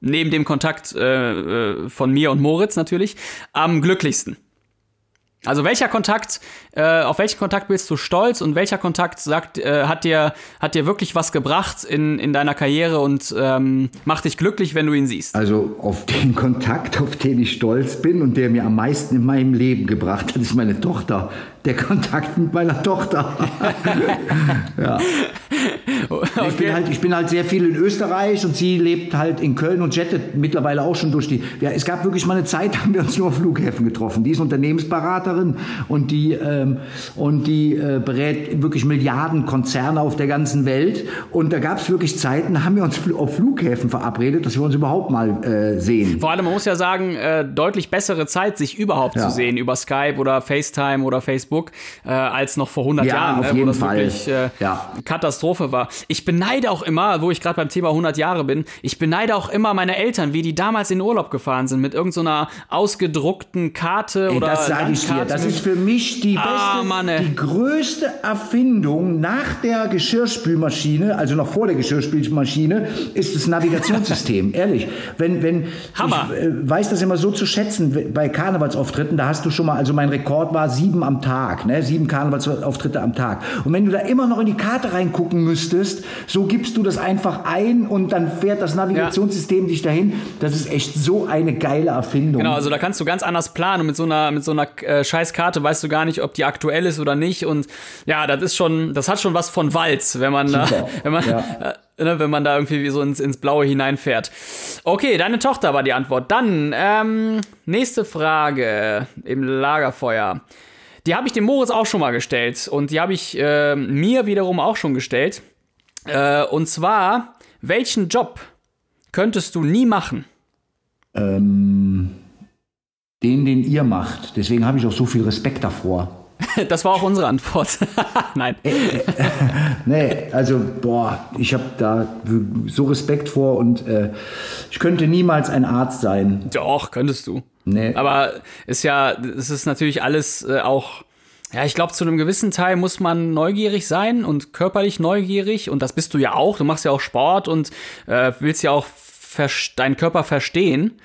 neben dem Kontakt äh, äh von mir und Moritz natürlich, am glücklichsten? Also welcher Kontakt, äh, auf welchen Kontakt bist du stolz und welcher Kontakt sagt, äh, hat dir hat dir wirklich was gebracht in, in deiner Karriere und ähm, macht dich glücklich, wenn du ihn siehst? Also auf den Kontakt, auf den ich stolz bin und der mir am meisten in meinem Leben gebracht hat, ist meine Tochter der Kontakt mit meiner Tochter. ja. Okay. Ich, bin halt, ich bin halt sehr viel in Österreich und sie lebt halt in Köln und jettet mittlerweile auch schon durch die. Ja, es gab wirklich mal eine Zeit, haben wir uns nur auf Flughäfen getroffen. Die ist Unternehmensberaterin und die, ähm, und die äh, berät wirklich Milliarden Konzerne auf der ganzen Welt. Und da gab es wirklich Zeiten, haben wir uns auf Flughäfen verabredet, dass wir uns überhaupt mal äh, sehen. Vor allem, man muss ja sagen, äh, deutlich bessere Zeit, sich überhaupt ja. zu sehen über Skype oder FaceTime oder Facebook. Facebook äh, als noch vor 100 ja, Jahren, auf ne, jeden wo das Fall. wirklich äh, ja. Katastrophe war. Ich beneide auch immer, wo ich gerade beim Thema 100 Jahre bin, ich beneide auch immer meine Eltern, wie die damals in Urlaub gefahren sind mit irgendeiner so ausgedruckten Karte Ey, oder Das sage ich dir, das ist für mich die ah, beste, Mann, die größte Erfindung nach der Geschirrspülmaschine, also noch vor der Geschirrspülmaschine, ist das Navigationssystem. Ehrlich, wenn wenn Hammer. ich äh, weiß das immer so zu schätzen bei Karnevalsauftritten, da hast du schon mal, also mein Rekord war sieben am Tag. Tag, ne? sieben Karnevalsauftritte am Tag. Und wenn du da immer noch in die Karte reingucken müsstest, so gibst du das einfach ein und dann fährt das Navigationssystem ja. dich dahin. Das ist echt so eine geile Erfindung. Genau, also da kannst du ganz anders planen und mit so einer, mit so einer äh, Scheißkarte weißt du gar nicht, ob die aktuell ist oder nicht. Und ja, das ist schon, das hat schon was von Walz, wenn man, äh, wenn man, ja. äh, ne, wenn man da irgendwie so ins, ins Blaue hineinfährt. Okay, deine Tochter war die Antwort. Dann, ähm, nächste Frage im Lagerfeuer. Die habe ich dem Moritz auch schon mal gestellt und die habe ich äh, mir wiederum auch schon gestellt. Äh, und zwar, welchen Job könntest du nie machen? Ähm, den, den ihr macht. Deswegen habe ich auch so viel Respekt davor. Das war auch unsere Antwort. Nein. Äh, äh, nee, also, boah, ich habe da so Respekt vor und äh, ich könnte niemals ein Arzt sein. Doch, könntest du. Nee. Aber ist ja, es ist natürlich alles äh, auch. Ja, ich glaube, zu einem gewissen Teil muss man neugierig sein und körperlich neugierig. Und das bist du ja auch. Du machst ja auch Sport und äh, willst ja auch deinen Körper verstehen.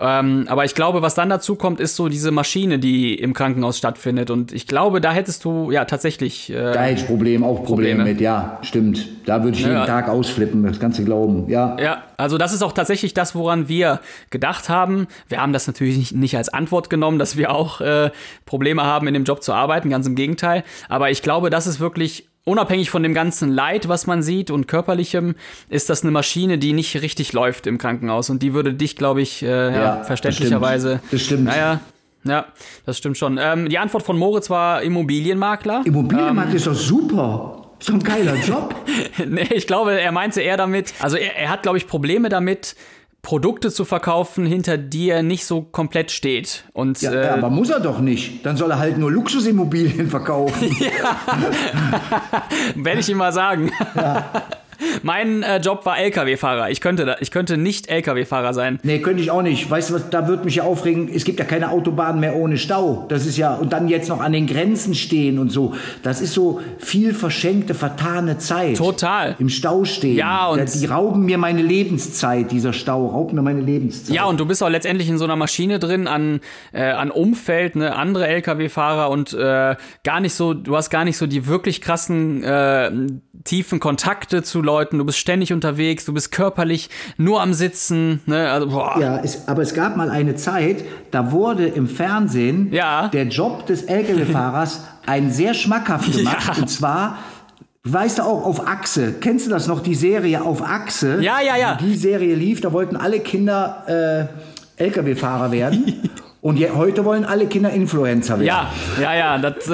Ähm, aber ich glaube, was dann dazu kommt, ist so diese Maschine, die im Krankenhaus stattfindet. Und ich glaube, da hättest du ja tatsächlich. Äh, da hätte ich Problem, auch Probleme, Probleme, mit, ja, stimmt. Da würde ich ja, jeden Tag ausflippen, das ganze Glauben, ja. Ja, also das ist auch tatsächlich das, woran wir gedacht haben. Wir haben das natürlich nicht, nicht als Antwort genommen, dass wir auch äh, Probleme haben, in dem Job zu arbeiten, ganz im Gegenteil. Aber ich glaube, das ist wirklich unabhängig von dem ganzen Leid, was man sieht und körperlichem, ist das eine Maschine, die nicht richtig läuft im Krankenhaus. Und die würde dich, glaube ich, äh, ja, ja, verständlicherweise. Das stimmt. Naja, ja, das stimmt schon. Ähm, die Antwort von Moritz war Immobilienmakler. Immobilienmakler ähm, ist doch super. Ist doch ein geiler Job. nee, ich glaube, er meinte eher damit, also er, er hat, glaube ich, Probleme damit, Produkte zu verkaufen, hinter die er nicht so komplett steht. Und, ja, äh, aber muss er doch nicht. Dann soll er halt nur Luxusimmobilien verkaufen. ja. Werde ich ihm mal sagen. Ja. Mein äh, Job war LKW-Fahrer. Ich könnte, da, ich könnte nicht LKW-Fahrer sein. Nee, könnte ich auch nicht. Weißt du was, da würde mich ja aufregen, es gibt ja keine Autobahn mehr ohne Stau. Das ist ja, und dann jetzt noch an den Grenzen stehen und so. Das ist so viel verschenkte, vertane Zeit. Total. Im Stau stehen. Ja, und. Die rauben mir meine Lebenszeit, dieser Stau, raubt mir meine Lebenszeit. Ja, und du bist auch letztendlich in so einer Maschine drin an, äh, an Umfeld, ne, andere LKW-Fahrer und äh, gar nicht so, du hast gar nicht so die wirklich krassen, äh, tiefen Kontakte zu Leuten, du bist ständig unterwegs, du bist körperlich nur am Sitzen. Ne? Also, boah. Ja, es, aber es gab mal eine Zeit, da wurde im Fernsehen ja. der Job des Lkw-Fahrers ein sehr schmackhaft gemacht. Ja. Und zwar Weißt du auch, auf Achse. Kennst du das noch, die Serie auf Achse? Ja, ja, ja. Die Serie lief, da wollten alle Kinder äh, Lkw-Fahrer werden. Und je, heute wollen alle Kinder Influencer werden. Ja, ja, ja. Das,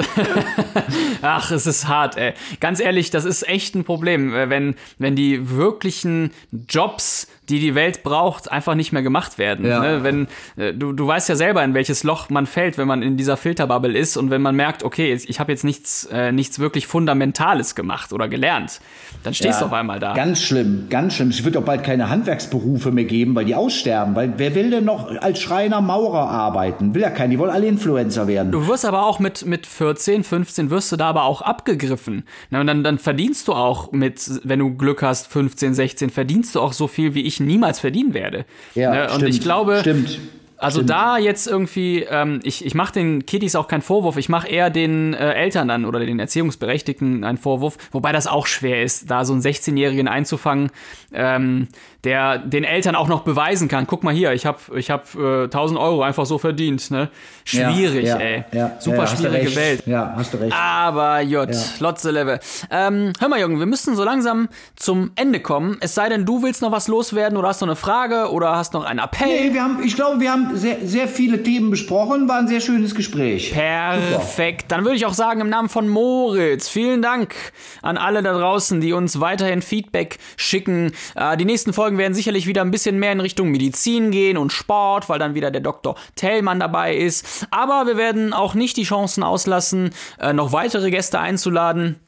Ach, es ist hart, ey. Ganz ehrlich, das ist echt ein Problem, äh, wenn, wenn die wirklichen Jobs die die Welt braucht, einfach nicht mehr gemacht werden. Ja. Ne? Wenn, äh, du, du weißt ja selber, in welches Loch man fällt, wenn man in dieser Filterbubble ist und wenn man merkt, okay, ich habe jetzt nichts, äh, nichts wirklich Fundamentales gemacht oder gelernt, dann stehst ja, du auf einmal da. Ganz schlimm, ganz schlimm. Es wird auch bald keine Handwerksberufe mehr geben, weil die aussterben. Weil wer will denn noch als Schreiner, Maurer arbeiten? Will ja keiner, die wollen alle Influencer werden. Du wirst aber auch mit, mit 14, 15 wirst du da aber auch abgegriffen. Na, und dann, dann verdienst du auch mit, wenn du Glück hast, 15, 16, verdienst du auch so viel wie ich niemals verdienen werde. Ja, ne? Und stimmt, ich glaube, stimmt. Also Stimmt. da jetzt irgendwie, ähm, ich, ich mache den Kiddies auch keinen Vorwurf, ich mache eher den äh, Eltern dann oder den Erziehungsberechtigten einen Vorwurf, wobei das auch schwer ist, da so einen 16-Jährigen einzufangen, ähm, der den Eltern auch noch beweisen kann, guck mal hier, ich habe ich hab, äh, 1000 Euro einfach so verdient. Ne? Schwierig, ja, ja, ey. Ja, Super schwierige Welt. Ja, hast du recht. Aber Jut, ja. Lotze Level. Ähm, hör mal, Jürgen, wir müssen so langsam zum Ende kommen. Es sei denn, du willst noch was loswerden oder hast noch eine Frage oder hast noch einen Appell. Nee, wir haben, ich glaube, wir haben sehr, sehr viele Themen besprochen, war ein sehr schönes Gespräch. Perfekt. Super. Dann würde ich auch sagen, im Namen von Moritz, vielen Dank an alle da draußen, die uns weiterhin Feedback schicken. Äh, die nächsten Folgen werden sicherlich wieder ein bisschen mehr in Richtung Medizin gehen und Sport, weil dann wieder der Dr. Tellmann dabei ist. Aber wir werden auch nicht die Chancen auslassen, äh, noch weitere Gäste einzuladen.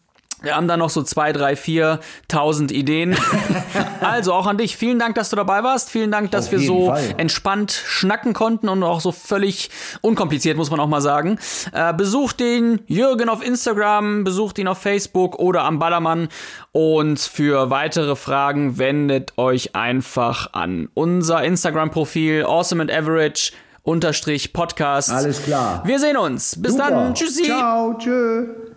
Wir haben da noch so zwei, drei, vier tausend Ideen. also auch an dich. Vielen Dank, dass du dabei warst. Vielen Dank, dass Auf wir so Fall. entspannt schnacken konnten und auch so völlig unkompliziert, muss man auch mal sagen. Äh, besucht den Jürgen auf Instagram, besucht ihn auf Facebook oder am Ballermann. Und für weitere Fragen wendet euch einfach an unser Instagram-Profil Awesome and Average unterstrich Podcast. Alles klar. Wir sehen uns. Bis Super. dann. Tschüssi. Ciao. Tschö.